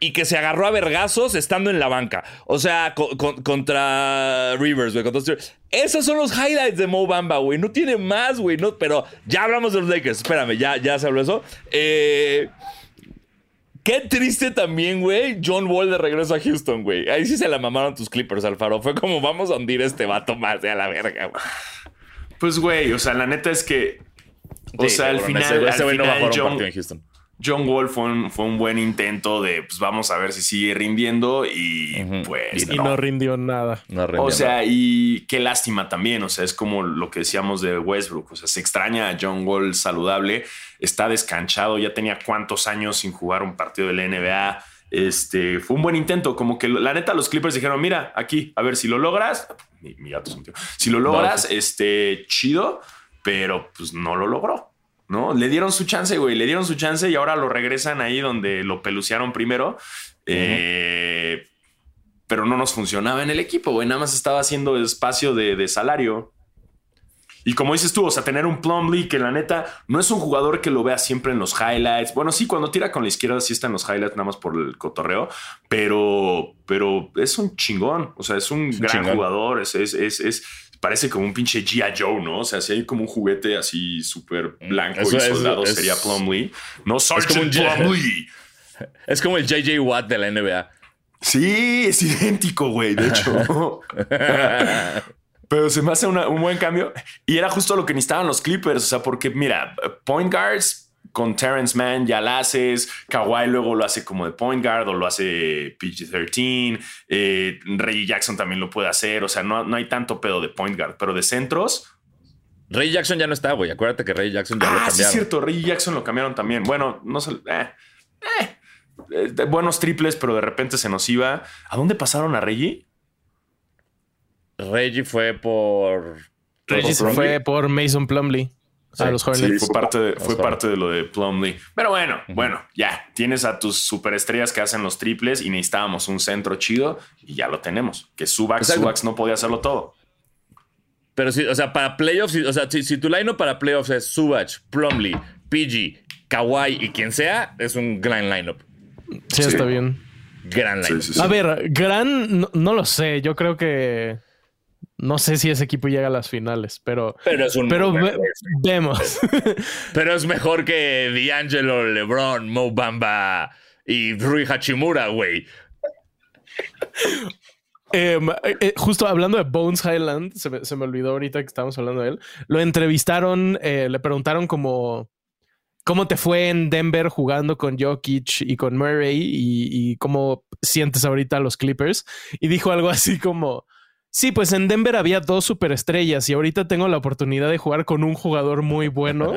y que se agarró a vergazos estando en la banca. O sea, co- con- contra Rivers, güey. contra. Esos son los highlights de Mo Bamba, güey. No tiene más, güey. No, pero ya hablamos de los Lakers. Espérame, ya, ya se habló eso. Eh, Qué triste también, güey. John Wall de regreso a Houston, güey. Ahí sí se la mamaron tus Clippers, Alfaro. Fue como vamos a hundir a este vato más de a la verga, güey.
Pues, güey, o sea, la neta es que. O
Sí,
sea, al final.
ese- ese
al
güey no va a
final,
jugar un
John,
partido en Houston.
John Wall fue un, fue un buen intento de, pues vamos a ver si sigue rindiendo y pues
y no rindió nada.
No rendió
O sea, y qué lástima también. O sea, es como lo que decíamos de Westbrook. O sea, se extraña a John Wall saludable. Está descanchado. Ya tenía cuántos años sin jugar un partido de la NBA. Este fue un buen intento. Como que la neta, los Clippers dijeron: Mira, aquí, a ver si lo logras. Mi, mi gato metió. Si lo logras, este chido, pero pues no lo logró. ¿No? Le dieron su chance, güey. Le dieron su chance y ahora lo regresan ahí donde lo pelucearon primero. Eh, pero no nos funcionaba en el equipo, güey. Nada más estaba haciendo espacio de, de salario. Y como dices tú, o sea, tener un Plumlee que la neta no es un jugador que lo vea siempre en los highlights. Bueno, sí, cuando tira con la izquierda sí está en los highlights nada más por el cotorreo, pero, pero es un chingón. O sea, es un
un
gran
chingón.
jugador. Es, es, es, es- parece como un pinche G.I. Joe, ¿no? O sea, si hay como un juguete así súper blanco
Eso
y soldado,
es-
sería Plumlee. No, Sergeant Plumlee. <laughs>
Es como el JJ Watt de la NBA.
Sí, es idéntico, güey, de hecho. <laughs> Pero se me hace una- un buen cambio. Y era justo lo que necesitaban los Clippers. O sea, porque mira, point guards con Terrence Mann ya la haces. Kawhi luego lo hace como de point guard o lo hace PG-13. Eh, Reggie Jackson también lo puede hacer. O sea, no, no hay tanto pedo de point guard, pero de centros.
Ray Jackson ya no está, güey. Acuérdate que Ray Jackson ya lo
Ah, sí, es
cambiaron.
cierto. Reggie Jackson lo cambiaron también. Bueno, no sé. eh, eh, eh, de buenos triples, pero de repente se nos iba. ¿A dónde pasaron a Reggie?
Reggie fue por.
Reggie fue por Mason Plumley a
Sí,
los
Sí,
Hornets.
fue parte de, fue parte de lo de Plumlee. Pero bueno, bueno, ya tienes a tus superestrellas que hacen los triples y necesitábamos un centro chido y ya lo tenemos. Que Subax. Subax no podía hacerlo todo.
Pero sí, o sea, para playoffs, o sea, si, si tu line para playoffs es Subach, Plumlee, PG, Kawhi y quien sea, es un gran lineup.
Sí,
Sí.
está bien.
Gran lineup.
Sí, sí, sí.
A ver, Gran, no, no lo sé. Yo creo que no sé si ese equipo llega a las finales, pero,
Pero es un.
pero ve- vemos. <laughs>
Pero es mejor que D'Angelo, LeBron, Mo Bamba y Rui Hachimura, güey.
Em, eh, eh, justo hablando de Bones Highland, se me, se me olvidó ahorita que estábamos hablando de él. Lo entrevistaron, eh, le preguntaron como cómo te fue en Denver jugando con Jokic y con Murray y, y cómo sientes ahorita a los Clippers. Y dijo algo así como. Sí, pues en Denver había dos superestrellas y ahorita tengo la oportunidad de jugar con un jugador muy bueno.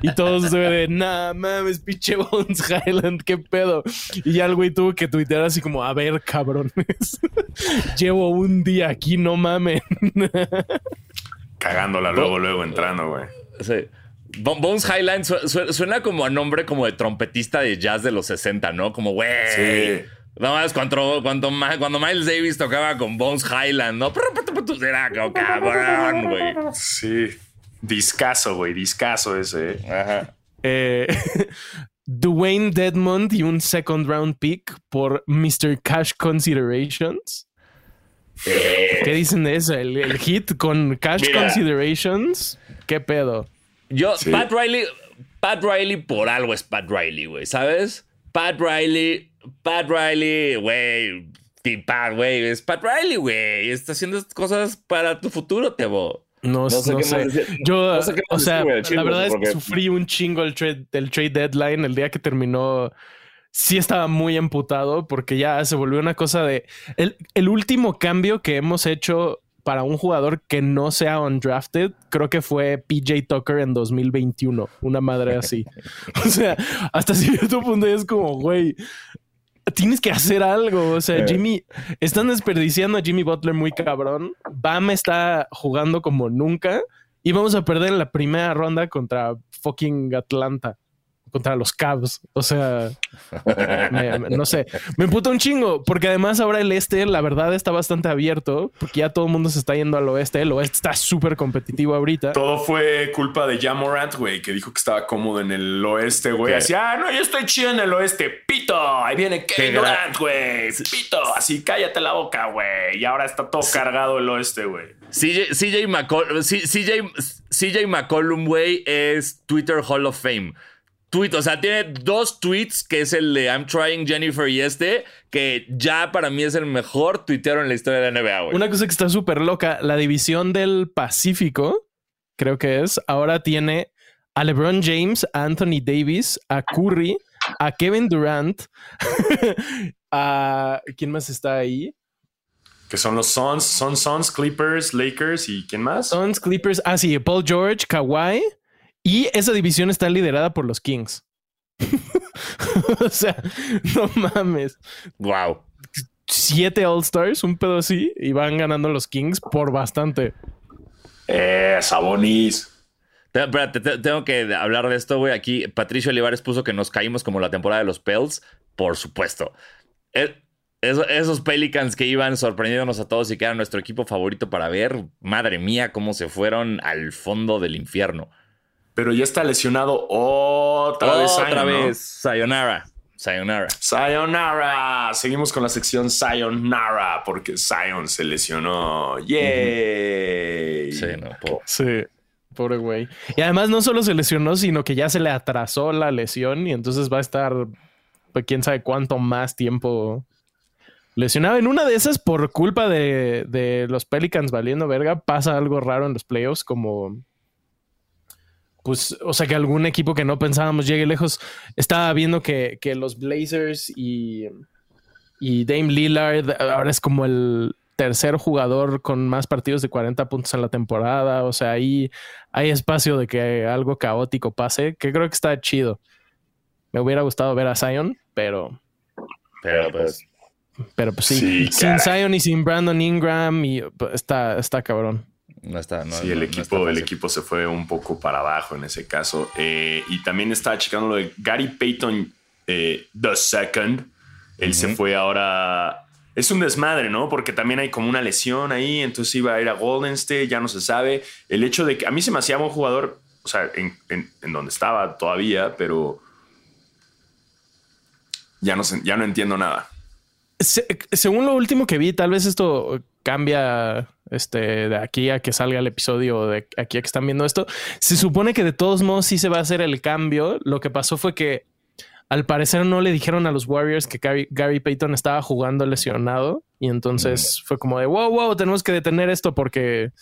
Y todos de, nah, mames, pinche Bones Highland, qué pedo. Y ya el güey tuvo que tuitear así como, a ver, cabrones. <laughs> Llevo un día aquí, no mamen. <laughs>
Cagándola luego, luego entrando, güey.
Sí. Bo- Bones su- su- suena como a nombre como de trompetista de jazz de los 60, ¿no? Como, güey.
Sí.
No más cuando, cuando, Ma- cuando Miles Davis tocaba con Bones Highland, ¿no? Era como cabrón, güey.
Sí. Discaso, güey. Discaso ese. eh.
Ajá.
Eh, <laughs> Dwayne Dedmond y un second round pick por Mr. Cash Considerations. ¿Qué dicen de eso? El, el hit con Cash
Mira.
Considerations. ¿Qué pedo?
Yo,
Sí.
Pat Riley, Pat Riley por algo es Pat Riley, güey, ¿sabes? Pat Riley, Pat Riley, güey, Pat, güey, es Pat Riley, güey, está haciendo cosas para tu futuro, Tebo.
No, no
sé qué decir.
Yo,
No sé qué
o sea, la verdad es que sufrí un chingo el trade, el trade deadline el día que terminó. Sí estaba muy emputado porque ya se volvió una cosa de... El, el último cambio que hemos hecho para un jugador que no sea undrafted, creo que fue PJ Tucker en 2021. Una madre así. <laughs> o sea, hasta cierto punto es como, güey, tienes que hacer algo. O sea, Jimmy, están desperdiciando a Jimmy Butler muy cabrón. Bam está jugando como nunca. Y vamos a perder en la primera ronda contra fucking Atlanta. Contra los Cavs. O sea, <laughs> me- me- no sé. Me emputa un chingo. Porque además ahora el este, la verdad, está bastante abierto. Porque ya todo el mundo se está yendo al oeste. El oeste está súper competitivo ahorita.
Todo fue culpa de Jamorant, güey, que dijo que estaba cómodo en el oeste, güey.
¿Qué?
Así, ah, no, yo estoy chido en el oeste. Pito, ahí viene Kevin Durant, güey. Pito, así cállate la boca, güey. Y ahora está todo cargado el oeste, güey.
CJ, CJ, McColl- CJ, CJ McCollum, güey, es Twitter Hall of Fame. Tweet, o sea, tiene dos tweets, que es el de I'm trying Jennifer y este, que ya para mí es el mejor tuitero en la historia de la NBA, güey.
Una cosa que está súper loca, la división del Pacífico, creo que es, ahora tiene a LeBron James, a Anthony Davis, a Curry, a Kevin Durant, <laughs> a... ¿Quién más está ahí?
Que son los Suns, son Suns, Clippers, Lakers y ¿quién más?
Suns, Clippers, ah sí, Paul George, Kawhi, y esa división está liderada por los Kings. <laughs> o sea, no mames.
Wow.
Siete All-Stars, un pedo así, y van ganando los Kings por bastante.
Eh, Sabonis.
Te- Espérate, te- tengo que hablar de esto, güey. Aquí Patricio Olivares puso que nos caímos como la temporada de los Pels. Por supuesto. Eh, eso- esos Pelicans que iban sorprendiéndonos a todos y que eran nuestro equipo favorito para ver, madre mía, cómo se fueron al fondo del infierno.
Pero ya está lesionado otra vez.
Otra
Zion, ¿no?
vez. Sayonara. Sayonara.
Sayonara. Seguimos con la sección Sayonara porque Zion se lesionó. Yay.
Sí, no, po-
Sí, pobre güey. Y además no solo se lesionó, sino que ya se le atrasó la lesión y entonces va a estar, pues, quién sabe cuánto más tiempo lesionado. En una de esas, por culpa de, de los Pelicans valiendo verga, pasa algo raro en los playoffs, como... Pues, o sea, que algún equipo que no pensábamos llegue lejos. Estaba viendo que, que los Blazers y, y Dame Lillard ahora es como el tercer jugador con más partidos de 40 puntos en la temporada. O sea, ahí hay espacio de que algo caótico pase, que creo que está chido. Me hubiera gustado ver a Zion, pero,
Pero pues.
pero pues sí.
Sí,
sin. Zion y sin Brandon Ingram, y pues, está, está cabrón.
No está. No,
Sí, el
no
equipo,
está
el equipo se fue un poco para abajo en ese caso. Eh, y también estaba checando lo de Gary Payton eh, the second. Él se fue ahora. Es un desmadre, ¿no? Porque también hay como una lesión ahí, entonces iba a ir a Golden State, ya no se sabe. El hecho de que a mí se me hacía buen jugador, o sea, en, en- en donde estaba todavía, pero ya no, ya no entiendo nada.
Se- según lo último que vi, tal vez esto cambia este, de aquí a que salga el episodio, o de aquí a que están viendo esto. Se supone que de todos modos sí se va a hacer el cambio. Lo que pasó fue que al parecer no le dijeron a los Warriors que Gary, Gary Payton estaba jugando lesionado y entonces fue como de wow, wow, tenemos que detener esto porque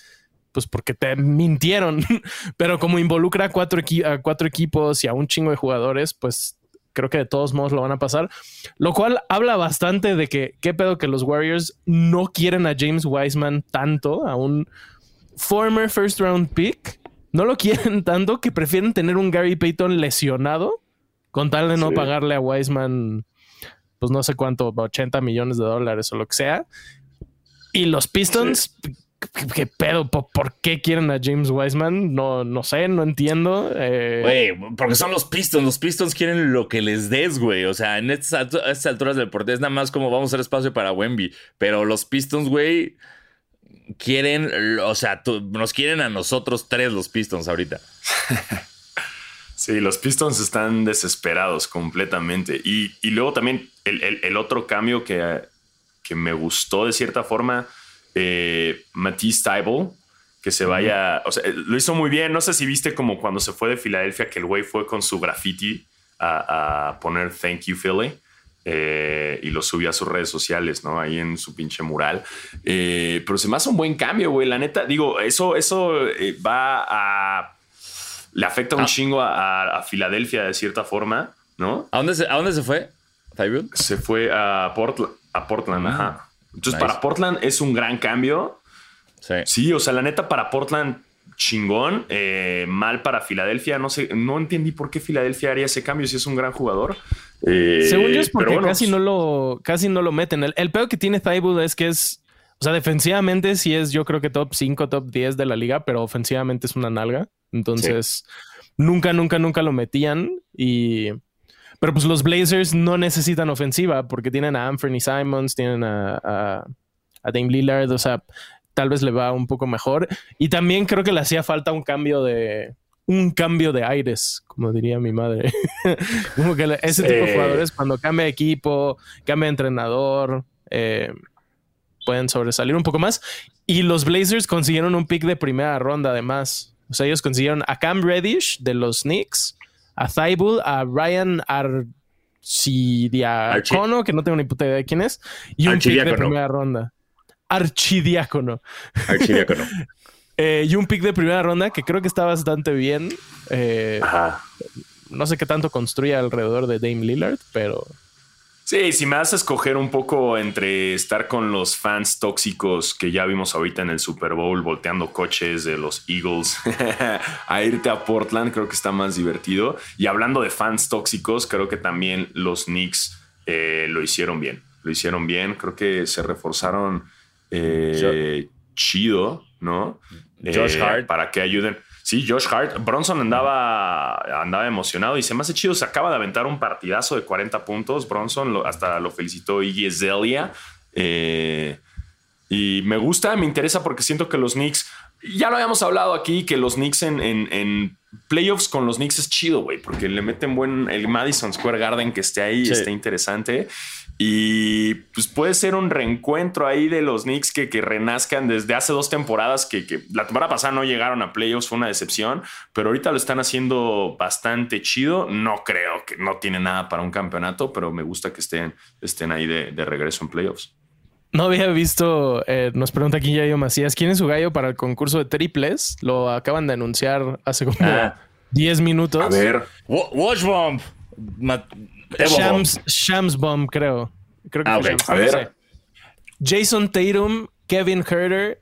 pues porque te mintieron. <laughs> Pero como involucra a cuatro, a cuatro equipos y a un chingo de jugadores, pues creo que de todos modos lo van a pasar. Lo cual habla bastante de que qué pedo que los Warriors no quieren a James Wiseman tanto, a un former first round pick. No lo quieren <laughs> tanto que prefieren tener un Gary Payton lesionado con tal de no
Sí.
pagarle a Wiseman, pues no sé cuánto, 80 millones de dólares o lo que sea. Y los Pistons, ¿qué, qué pedo? ¿Por, por qué quieren a James Wiseman? No, no sé, no entiendo. Eh,
Güey, porque son los Pistons. Los Pistons quieren lo que les des, güey. O sea, en estas, altu- a estas alturas del deporte es nada más como vamos a hacer espacio para Wemby. Pero los Pistons, güey, quieren, o sea, tú- nos quieren a nosotros tres los Pistons ahorita.
Sí, <laughs> Sí, los Pistons están desesperados completamente. Y, y luego también el, el- el otro cambio que, que me gustó de cierta forma, eh, Matisse Tybalt, que se vaya, o sea, lo hizo muy bien. No sé si viste como cuando se fue de Filadelfia, que el güey fue con su graffiti a, a poner Thank you Philly. eh, y lo subió a sus redes sociales, ¿no? Ahí en su pinche mural. Eh, pero se me hace un buen cambio, güey. La neta, digo, eso, eso eh, va a le afecta un
Ah.
chingo a, a- a Filadelfia de cierta forma, ¿no?
¿A dónde se, a dónde se fue?
Se fue a Portland, a Portland, ajá. Entonces,
Nice.
para Portland es un gran cambio.
Sí.
Sí, o sea, la neta, para Portland, chingón. eh, mal para Filadelfia. No sé, no entendí por qué Filadelfia haría ese cambio si es un gran jugador. Eh,
Según yo es porque
bueno,
casi, no lo, casi no lo meten. El, el peor que tiene Thibault es que es, o sea, defensivamente sí es yo creo que top 5, top 10 de la liga, pero ofensivamente es una nalga. Entonces, nunca, nunca, nunca lo metían. Y, pero pues los Blazers no necesitan ofensiva porque tienen a Anthony Simons, tienen a, a, a Dame Lillard, o sea, tal vez le va un poco mejor. Y también creo que le hacía falta un cambio de, un cambio de aires, como diría mi madre. <laughs> como que ese tipo de jugadores cuando cambia de equipo, cambia de entrenador, eh, pueden sobresalir un poco más. Y los Blazers consiguieron un pick de primera ronda además. O sea, ellos consiguieron a Cam Reddish de los Knicks, a Thibault, a Ryan Arcidiacono, que no tengo ni puta idea de quién es, y un pick de primera ronda. Archidiácono.
Archidiácono. <laughs>
Eh, y un pick de primera ronda que creo que está bastante bien. Eh,
Ajá.
no sé qué tanto construye alrededor de Dame Lillard, pero
Sí, si me vas a escoger un poco entre estar con los fans tóxicos que ya vimos ahorita en el Super Bowl volteando coches de los Eagles <laughs> a irte a Portland, creo que está más divertido. Y hablando de fans tóxicos, creo que también los Knicks eh, lo hicieron bien. Lo hicieron bien, creo que se reforzaron eh, chido, ¿no?
Josh
Eh,
Hart.
Para que ayuden. Sí, Josh Hart. Bronson andaba, andaba emocionado y se me hace chido. Se acaba de aventar un partidazo de 40 puntos. Bronson lo- hasta lo felicitó Iggy Azalea. Eh, y me gusta, me interesa porque siento que los Knicks, ya lo habíamos hablado aquí, que los Knicks en, en- en playoffs con los Knicks es chido, güey, porque le meten buen el Madison Square Garden que esté ahí,
Sí.
está interesante. Y pues puede ser un reencuentro ahí de los Knicks que, que renazcan desde hace dos temporadas, que, que la temporada pasada no llegaron a playoffs, fue una decepción, pero ahorita lo están haciendo bastante chido. No creo que no tiene nada para un campeonato, pero me gusta que estén, estén ahí de, de regreso en playoffs.
no había visto. eh, nos pregunta aquí Yayo Macías: ¿quién es su gallo para el concurso de triples? Lo acaban de anunciar hace como
Ah.
10 minutos.
Wa- Watch Bomb.
Shams, Shams Bomb, creo. Creo que
Ah.
Shams,
A
no
ver.
sé. Jason Tatum, Kevin Herter,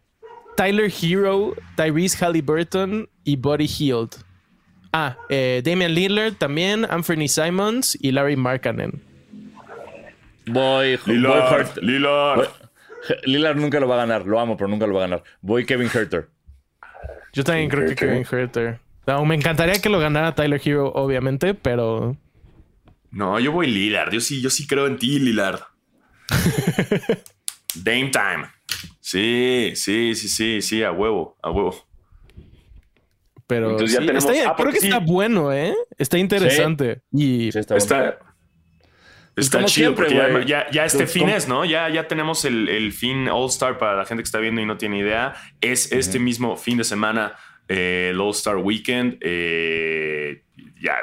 Tyler Hero, Tyrese Halliburton y Buddy Hield. Ah, eh, Damian Lillard también, Anthony Simons y Larry Markkanen.
Voy, voy
Lillard, Lillard.
voy- Lillard nunca lo va a ganar. Lo amo, pero nunca lo va a ganar. Voy Kevin Herter.
Yo también creo que. Kevin Herter. No, me encantaría que lo ganara Tyler Hero, obviamente, pero
No, yo voy Lillard. Yo sí, yo sí creo en ti, Lillard. <laughs> Dame time. Sí, sí, sí, sí, sí, a huevo, a huevo.
Pero
Entonces ya
sí,
tenemos-
está-
ah,
creo
porque
que está bueno, ¿eh? Está interesante. Y
Sí, está bueno.
Está, está
como
chido
siempre,
porque ya, ya, ya este
Pues,
fin es, ¿no? Ya, ya tenemos el, el fin All-Star para la gente que está viendo y no tiene idea. Es este mismo fin de semana, eh, el All-Star Weekend. Eh, ya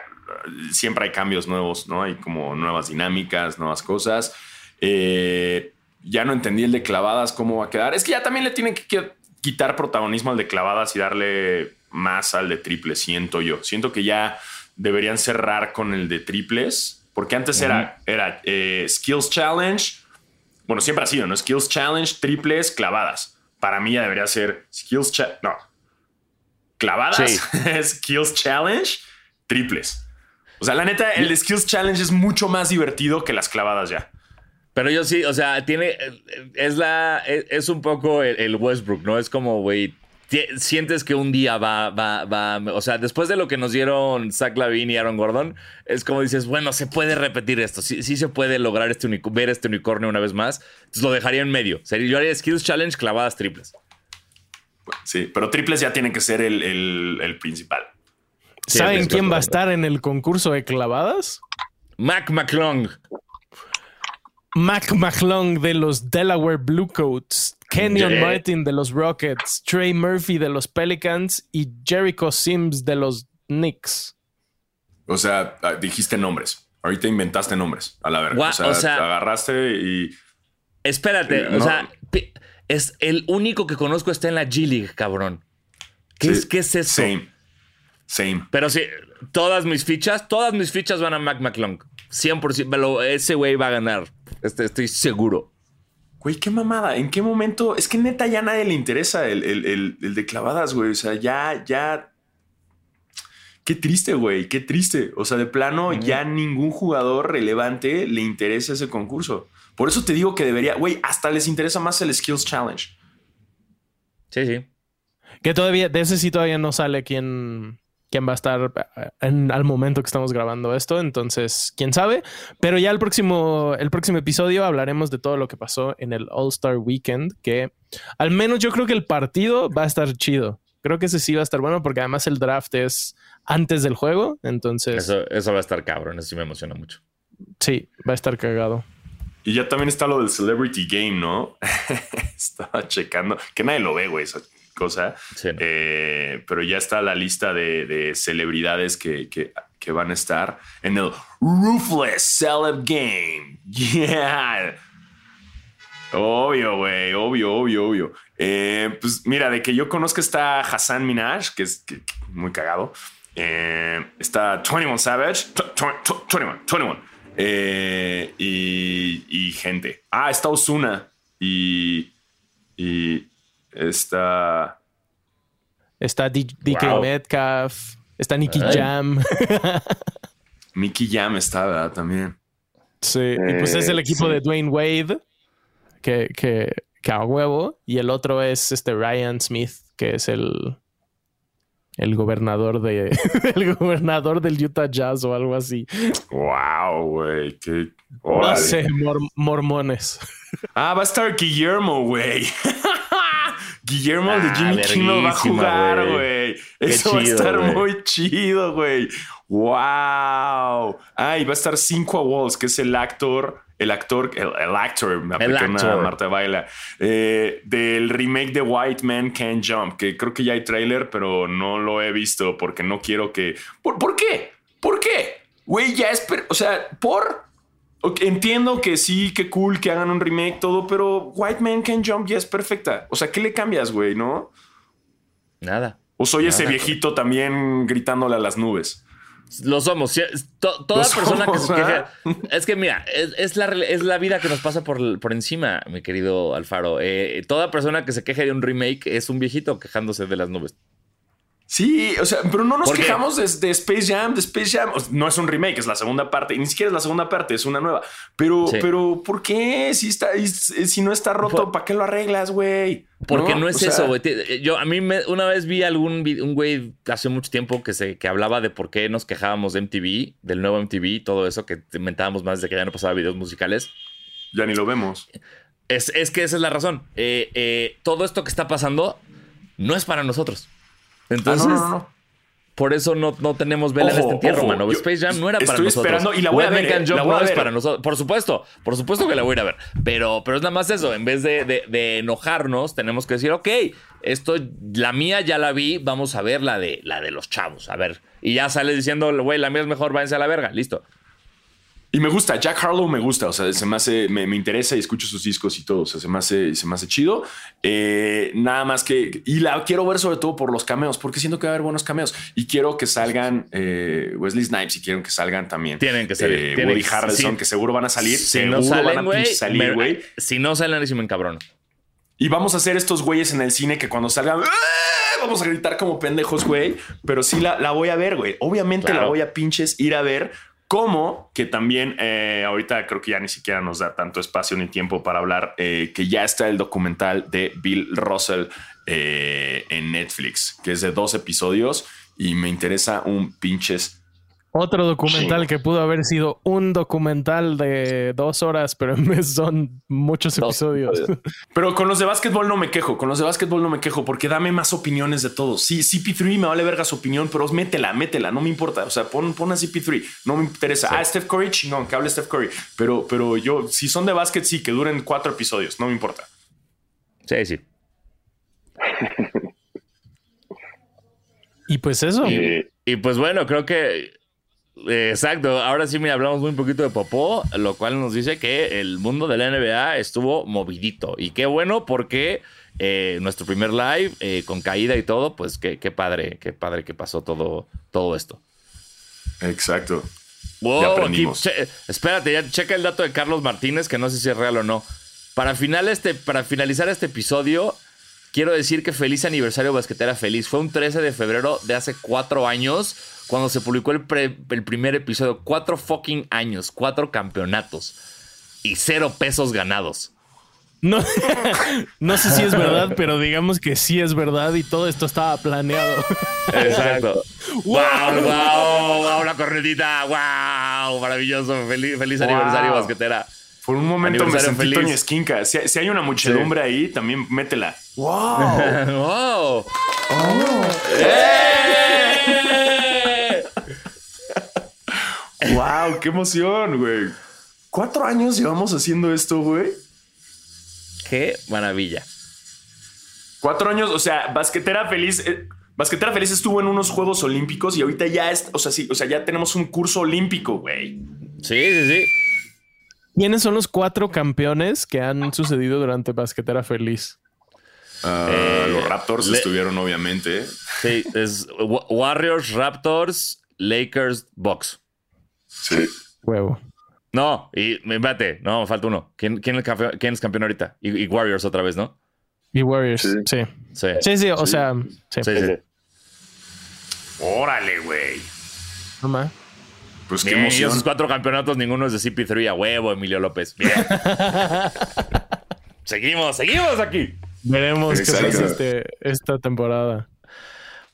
siempre hay cambios nuevos, ¿no? Hay como nuevas dinámicas, nuevas cosas. Eh, ya no entendí el de clavadas, cómo va a quedar. Es que ya también le tienen que quitar protagonismo al de clavadas y darle más al de triples, siento yo. Siento que ya deberían cerrar con el de triples, porque antes era, era eh, Skills Challenge. Bueno, siempre ha sido, ¿no? Skills Challenge, triples, clavadas. Para mí ya debería ser Skills Challenge. No. Clavadas,
Sí. <laughs>
Skills Challenge, triples. O sea, la neta, el Skills Challenge es mucho más divertido que las clavadas ya.
Pero yo sí, o sea, tiene. Es la. Es, es un poco el, el Westbrook, ¿no? Es como, güey. Sientes que un día va, va, va. O sea, después de lo que nos dieron Zach Lavine y Aaron Gordon, es como dices, bueno, se puede repetir esto. Sí, sí se puede lograr este ver este unicornio una vez más. Entonces lo dejaría en medio. Sería, yo haría Skills Challenge clavadas triples.
Sí, pero triples ya tienen que ser el, el- el principal.
Sí,
¿Saben quién va a estar en el concurso de clavadas?
Mac McClung.
Mac McClung de los Delaware Bluecoats, Kenyon
Yeah.
Martin de los Rockets, Trey Murphy de los Pelicans y Jericho Sims de los Knicks.
O sea, ah, dijiste nombres. Ahorita inventaste nombres. A la verga. O, sea,
o sea-
agarraste y.
Espérate,
No.
o sea, es el único que conozco está en la G League, cabrón. ¿Qué,
Sí.
es, ¿Qué es eso?
Same. Same.
Pero sí, todas mis fichas, todas mis fichas van a Mac McClung. 100%, me lo- ese güey va a ganar. Este, estoy seguro.
Güey, qué mamada. ¿En qué momento? Es que neta ya a nadie le interesa el, el- el- el de clavadas, güey. O sea, ya, ya. Qué triste, güey. Qué triste. O sea, de plano, ya ningún jugador relevante le interesa ese concurso. Por eso te digo que debería, güey, hasta les interesa más el Skills Challenge.
Sí, sí.
Que todavía, de ese sí todavía no sale quién, quién va a estar eh, en- al momento que estamos grabando esto. Entonces, quién sabe. Pero ya el próximo, el próximo episodio hablaremos de todo lo que pasó en el All-Star Weekend. Que al menos yo creo que el partido va a estar chido. Creo que ese sí va a estar bueno porque además el draft es antes del juego. Entonces,
Eso, eso va a estar cabrón. Eso sí me emociona mucho.
sí, va a estar cagado.
Y ya también está lo del Celebrity Game, ¿no? <laughs> Estaba checando, que nadie lo ve, güey, cosa.
Sí, no.
Eh, pero ya está la lista de, de celebridades que, que- que van a estar en el Ruthless Celeb Game. <laughs> Yeah. Obvio, güey, obvio, obvio, obvio. Eh, pues mira, de que yo conozca está Hassan Minaj, que es que- muy cagado. Eh, está 21 Savage, tw- tw- tw- 21, 21. Eh, y, y gente. Ah, está Osuna y, y está...
Está D- DK
Wow.
Metcalf. Está Nicky
Ay.
Jam. <laughs>
Mickey Jam está, ¿verdad? También.
Sí, y pues es el
Eh,
equipo
sí.
de Dwayne Wade, que, que, que a huevo, y el otro es este Ryan Smith, que es el, el gobernador de <laughs> el gobernador del Utah Jazz o algo así.
Wow, güey. Qué...
No sé, mor- mormones.
Ah, va a estar Guillermo, güey. <laughs> Guillermo el de
Ah,
Jimmy Kimmel va a jugar,
güey.
Eso va a estar muy chido, güey. Wow. Ah, y va a estar Cinco Walls, que es el actor, el actor, el, el actor, me
El actor.
Marta Baila, eh, del remake de White Man Can't Jump, que creo que ya hay trailer, pero no lo he visto porque no quiero que. ¿Por, por qué? ¿Por qué? Güey, ya es. O sea, por. Entiendo que sí, que cool que hagan un remake, todo, pero White Man Can Jump ya es perfecta. O sea, ¿qué le cambias, güey, no?
Nada.
O soy ese viejito también gritándole a las nubes.
Lo somos. toda
Lo
persona que se queja.
¿ah?
Es que mira, es, es la, es la vida que nos pasa por, por encima, mi querido Alfaro. Eh, toda persona que se queje de un remake es un viejito quejándose de las nubes.
Sí, o sea, pero no nos quejamos de, de Space Jam, de Space Jam. O sea, no es un remake, es la segunda parte. Y ni siquiera es la segunda parte, es una nueva. Pero,
Sí.
pero, ¿por qué? Si, está, si no está roto, ¿para qué lo arreglas, güey?
Porque no, es
O sea,
eso, güey. Yo a mí me- una vez vi algún un güey hace mucho tiempo que se que hablaba de por qué nos quejábamos de MTV, del nuevo MTV, todo eso que inventábamos más de que ya no pasaba videos musicales.
Ya ni lo vemos.
Es, es que esa es la razón. Eh, eh, todo esto que está pasando no es para nosotros. Entonces,
Ah, no, no, no.
por eso no, no tenemos vela en este entierro,
ojo,
mano.
yo
Space Jam no era para
estoy
nosotros.
esperando y la voy a ver, eh, la voy a
es
ver.
para nosotros. Por supuesto, por supuesto que la voy a ir a ver. Pero, pero es nada más eso. En vez de, de- de enojarnos, tenemos que decir, ok, esto, la mía ya la vi, vamos a ver la de, la de los chavos. A ver. Y ya sales diciendo, güey, la mía es mejor, váyanse a la verga. Listo.
Y me gusta, Jack Harlow me gusta, o sea, se me hace, me, me interesa y escucho sus discos y todo, o sea, se me hace, se me hace chido. Eh, nada más que, y la quiero ver sobre todo por los cameos, porque siento que va a haber buenos cameos. Y quiero que salgan eh, Wesley Snipes y quiero que salgan también.
Tienen que salir,
eh,
tienen
Woody
que-
Harrelson,
sí.
que seguro van a salir.
Si
seguro
no
van
salen,
a
güey.
pinche salir, güey.
Si no salen, si me encabrono.
Y vamos a hacer estos güeyes en el cine que cuando salgan, ¡ah! vamos a gritar como pendejos, güey. Pero sí la, la voy a ver, güey. Obviamente
Claro.
la voy a pinches ir a ver. Como que también eh, ahorita creo que ya ni siquiera nos da tanto espacio ni tiempo para hablar eh, que ya está el documental de Bill Russell eh, en Netflix, que es de dos episodios y me interesa un pinches
Otro documental que pudo haber sido un documental de dos horas, pero en vez son muchos episodios. <laughs>
Pero con los de básquetbol no me quejo. Con los de básquetbol no me quejo porque dame más opiniones de todos. Sí, CP3 me vale verga su opinión, pero métela, métela, no me importa. O sea, pon, pon a CP3, no me interesa. Ah, Steph Curry, no, que hable Steph Curry. Pero, pero yo, si son de básquet, sí, que duren cuatro episodios, no me importa.
Sí, sí.
y pues eso.
Y, y pues bueno, creo que Exacto, ahora sí me hablamos muy poquito de Popó, lo cual nos dice que el mundo de la NBA estuvo movidito. Y qué bueno porque eh, nuestro primer live eh, con caída y todo, pues qué, qué, padre, qué padre que pasó todo, todo esto.
Exacto.
Wow, ya aprendimos. Espérate, ya checa el dato de Carlos Martínez, que no sé si es real o no. Para, final este, para finalizar este episodio, quiero decir que feliz aniversario Basquetera Feliz. Fue un 13 de febrero de hace cuatro años cuando se publicó el, pre, el, primer episodio. Cuatro fucking años, cuatro campeonatos y cero pesos ganados.
No, <laughs> no sé si es verdad, pero digamos que sí es verdad y todo esto estaba planeado.
Exacto. <laughs> ¡Wow! ¡Wow! ¡Wow! La cornetita. ¡Wow! Maravilloso. Feliz, feliz wow. aniversario, basquetera.
Por un momento me sentí Toño Esquinca. Si, si, hay una muchedumbre sí. ahí, también métela. ¡Wow!
¡Wow!
Oh. ¡Eh! ¡Wow! ¡Qué emoción, güey! ¿Cuatro años llevamos haciendo esto, güey?
¡Qué maravilla!
Cuatro años, o sea, Basquetera Feliz... Eh, Basquetera Feliz estuvo en unos Juegos Olímpicos y ahorita ya es... O sea, sí, o sea, ya tenemos un curso olímpico, güey.
Sí, sí, sí.
¿Quiénes son los cuatro campeones que han sucedido durante Basquetera Feliz?
Uh, eh, los Raptors le- estuvieron, obviamente.
Sí, es Warriors, Raptors, Lakers, Bucks.
Sí.
Huevo.
No, y espérate, no, me falta uno. ¿Quién, quién, es, campeón, quién es campeón ahorita? Y, y, Warriors otra vez, ¿no?
Y Warriors, sí. Sí,
sí,
sí, sí o sí. sea, sí.
sí, sí.
Órale, güey.
No más.
Pues qué
Bien,
emoción.
esos cuatro campeonatos, ninguno es de CP3 a huevo, Emilio López. Bien. <laughs> seguimos, seguimos aquí.
Veremos
Exacto.
qué pasa este, esta temporada.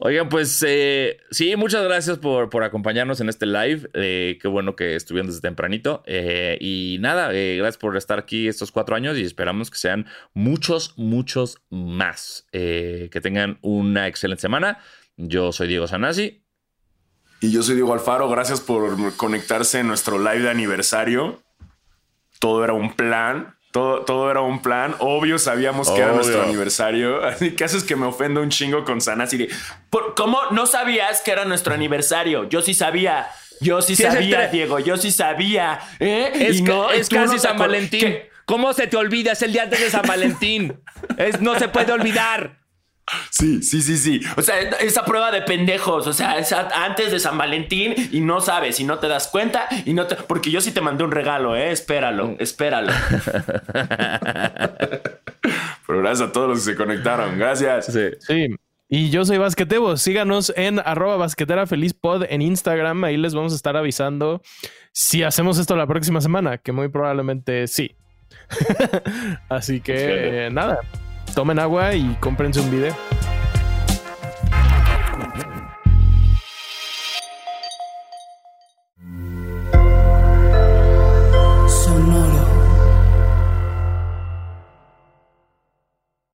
Oigan, pues eh, sí, muchas gracias por, por, acompañarnos en este live. Eh, qué bueno que estuvieron desde tempranito. Eh, y nada, eh, gracias por estar aquí estos cuatro años y esperamos que sean muchos, muchos más. Eh, que tengan una excelente semana. Yo soy Diego Sanasi.
Y yo soy Diego Alfaro. Gracias por conectarse en nuestro live de aniversario. Todo era un plan. Todo, todo, era un plan. Obvio, sabíamos que era nuestro aniversario. <laughs> Así que haces que me ofenda un chingo con Sanasi de
¿Por, ¿Cómo no sabías que era nuestro aniversario? Yo sí sabía. Yo sí, <laughs>
Sí,
sabía, Diego. Yo sí sabía. ¿eh?
Es,
Y
ca-
no,
es
tú
casi
no
San Valentín.
¿Qué?
¿Cómo se te olvida? Es el día antes de San Valentín. Es, no se puede olvidar.
Sí, sí, sí, sí.
O sea, esa prueba de pendejos. O sea, es antes de San Valentín y no sabes y no te das cuenta y no te. Porque yo sí te mandé un regalo, ¿eh? Espéralo, espéralo. <laughs>
Pero gracias a todos los que se conectaron. Gracias.
Sí.
Sí. Y yo soy Basquetebo. Síganos en arroba basquetera feliz pod en Instagram. Ahí les vamos a estar avisando si hacemos esto la próxima semana, que muy probablemente sí. <laughs> Así que
Sí.
eh, nada, tomen agua y cómprense un video.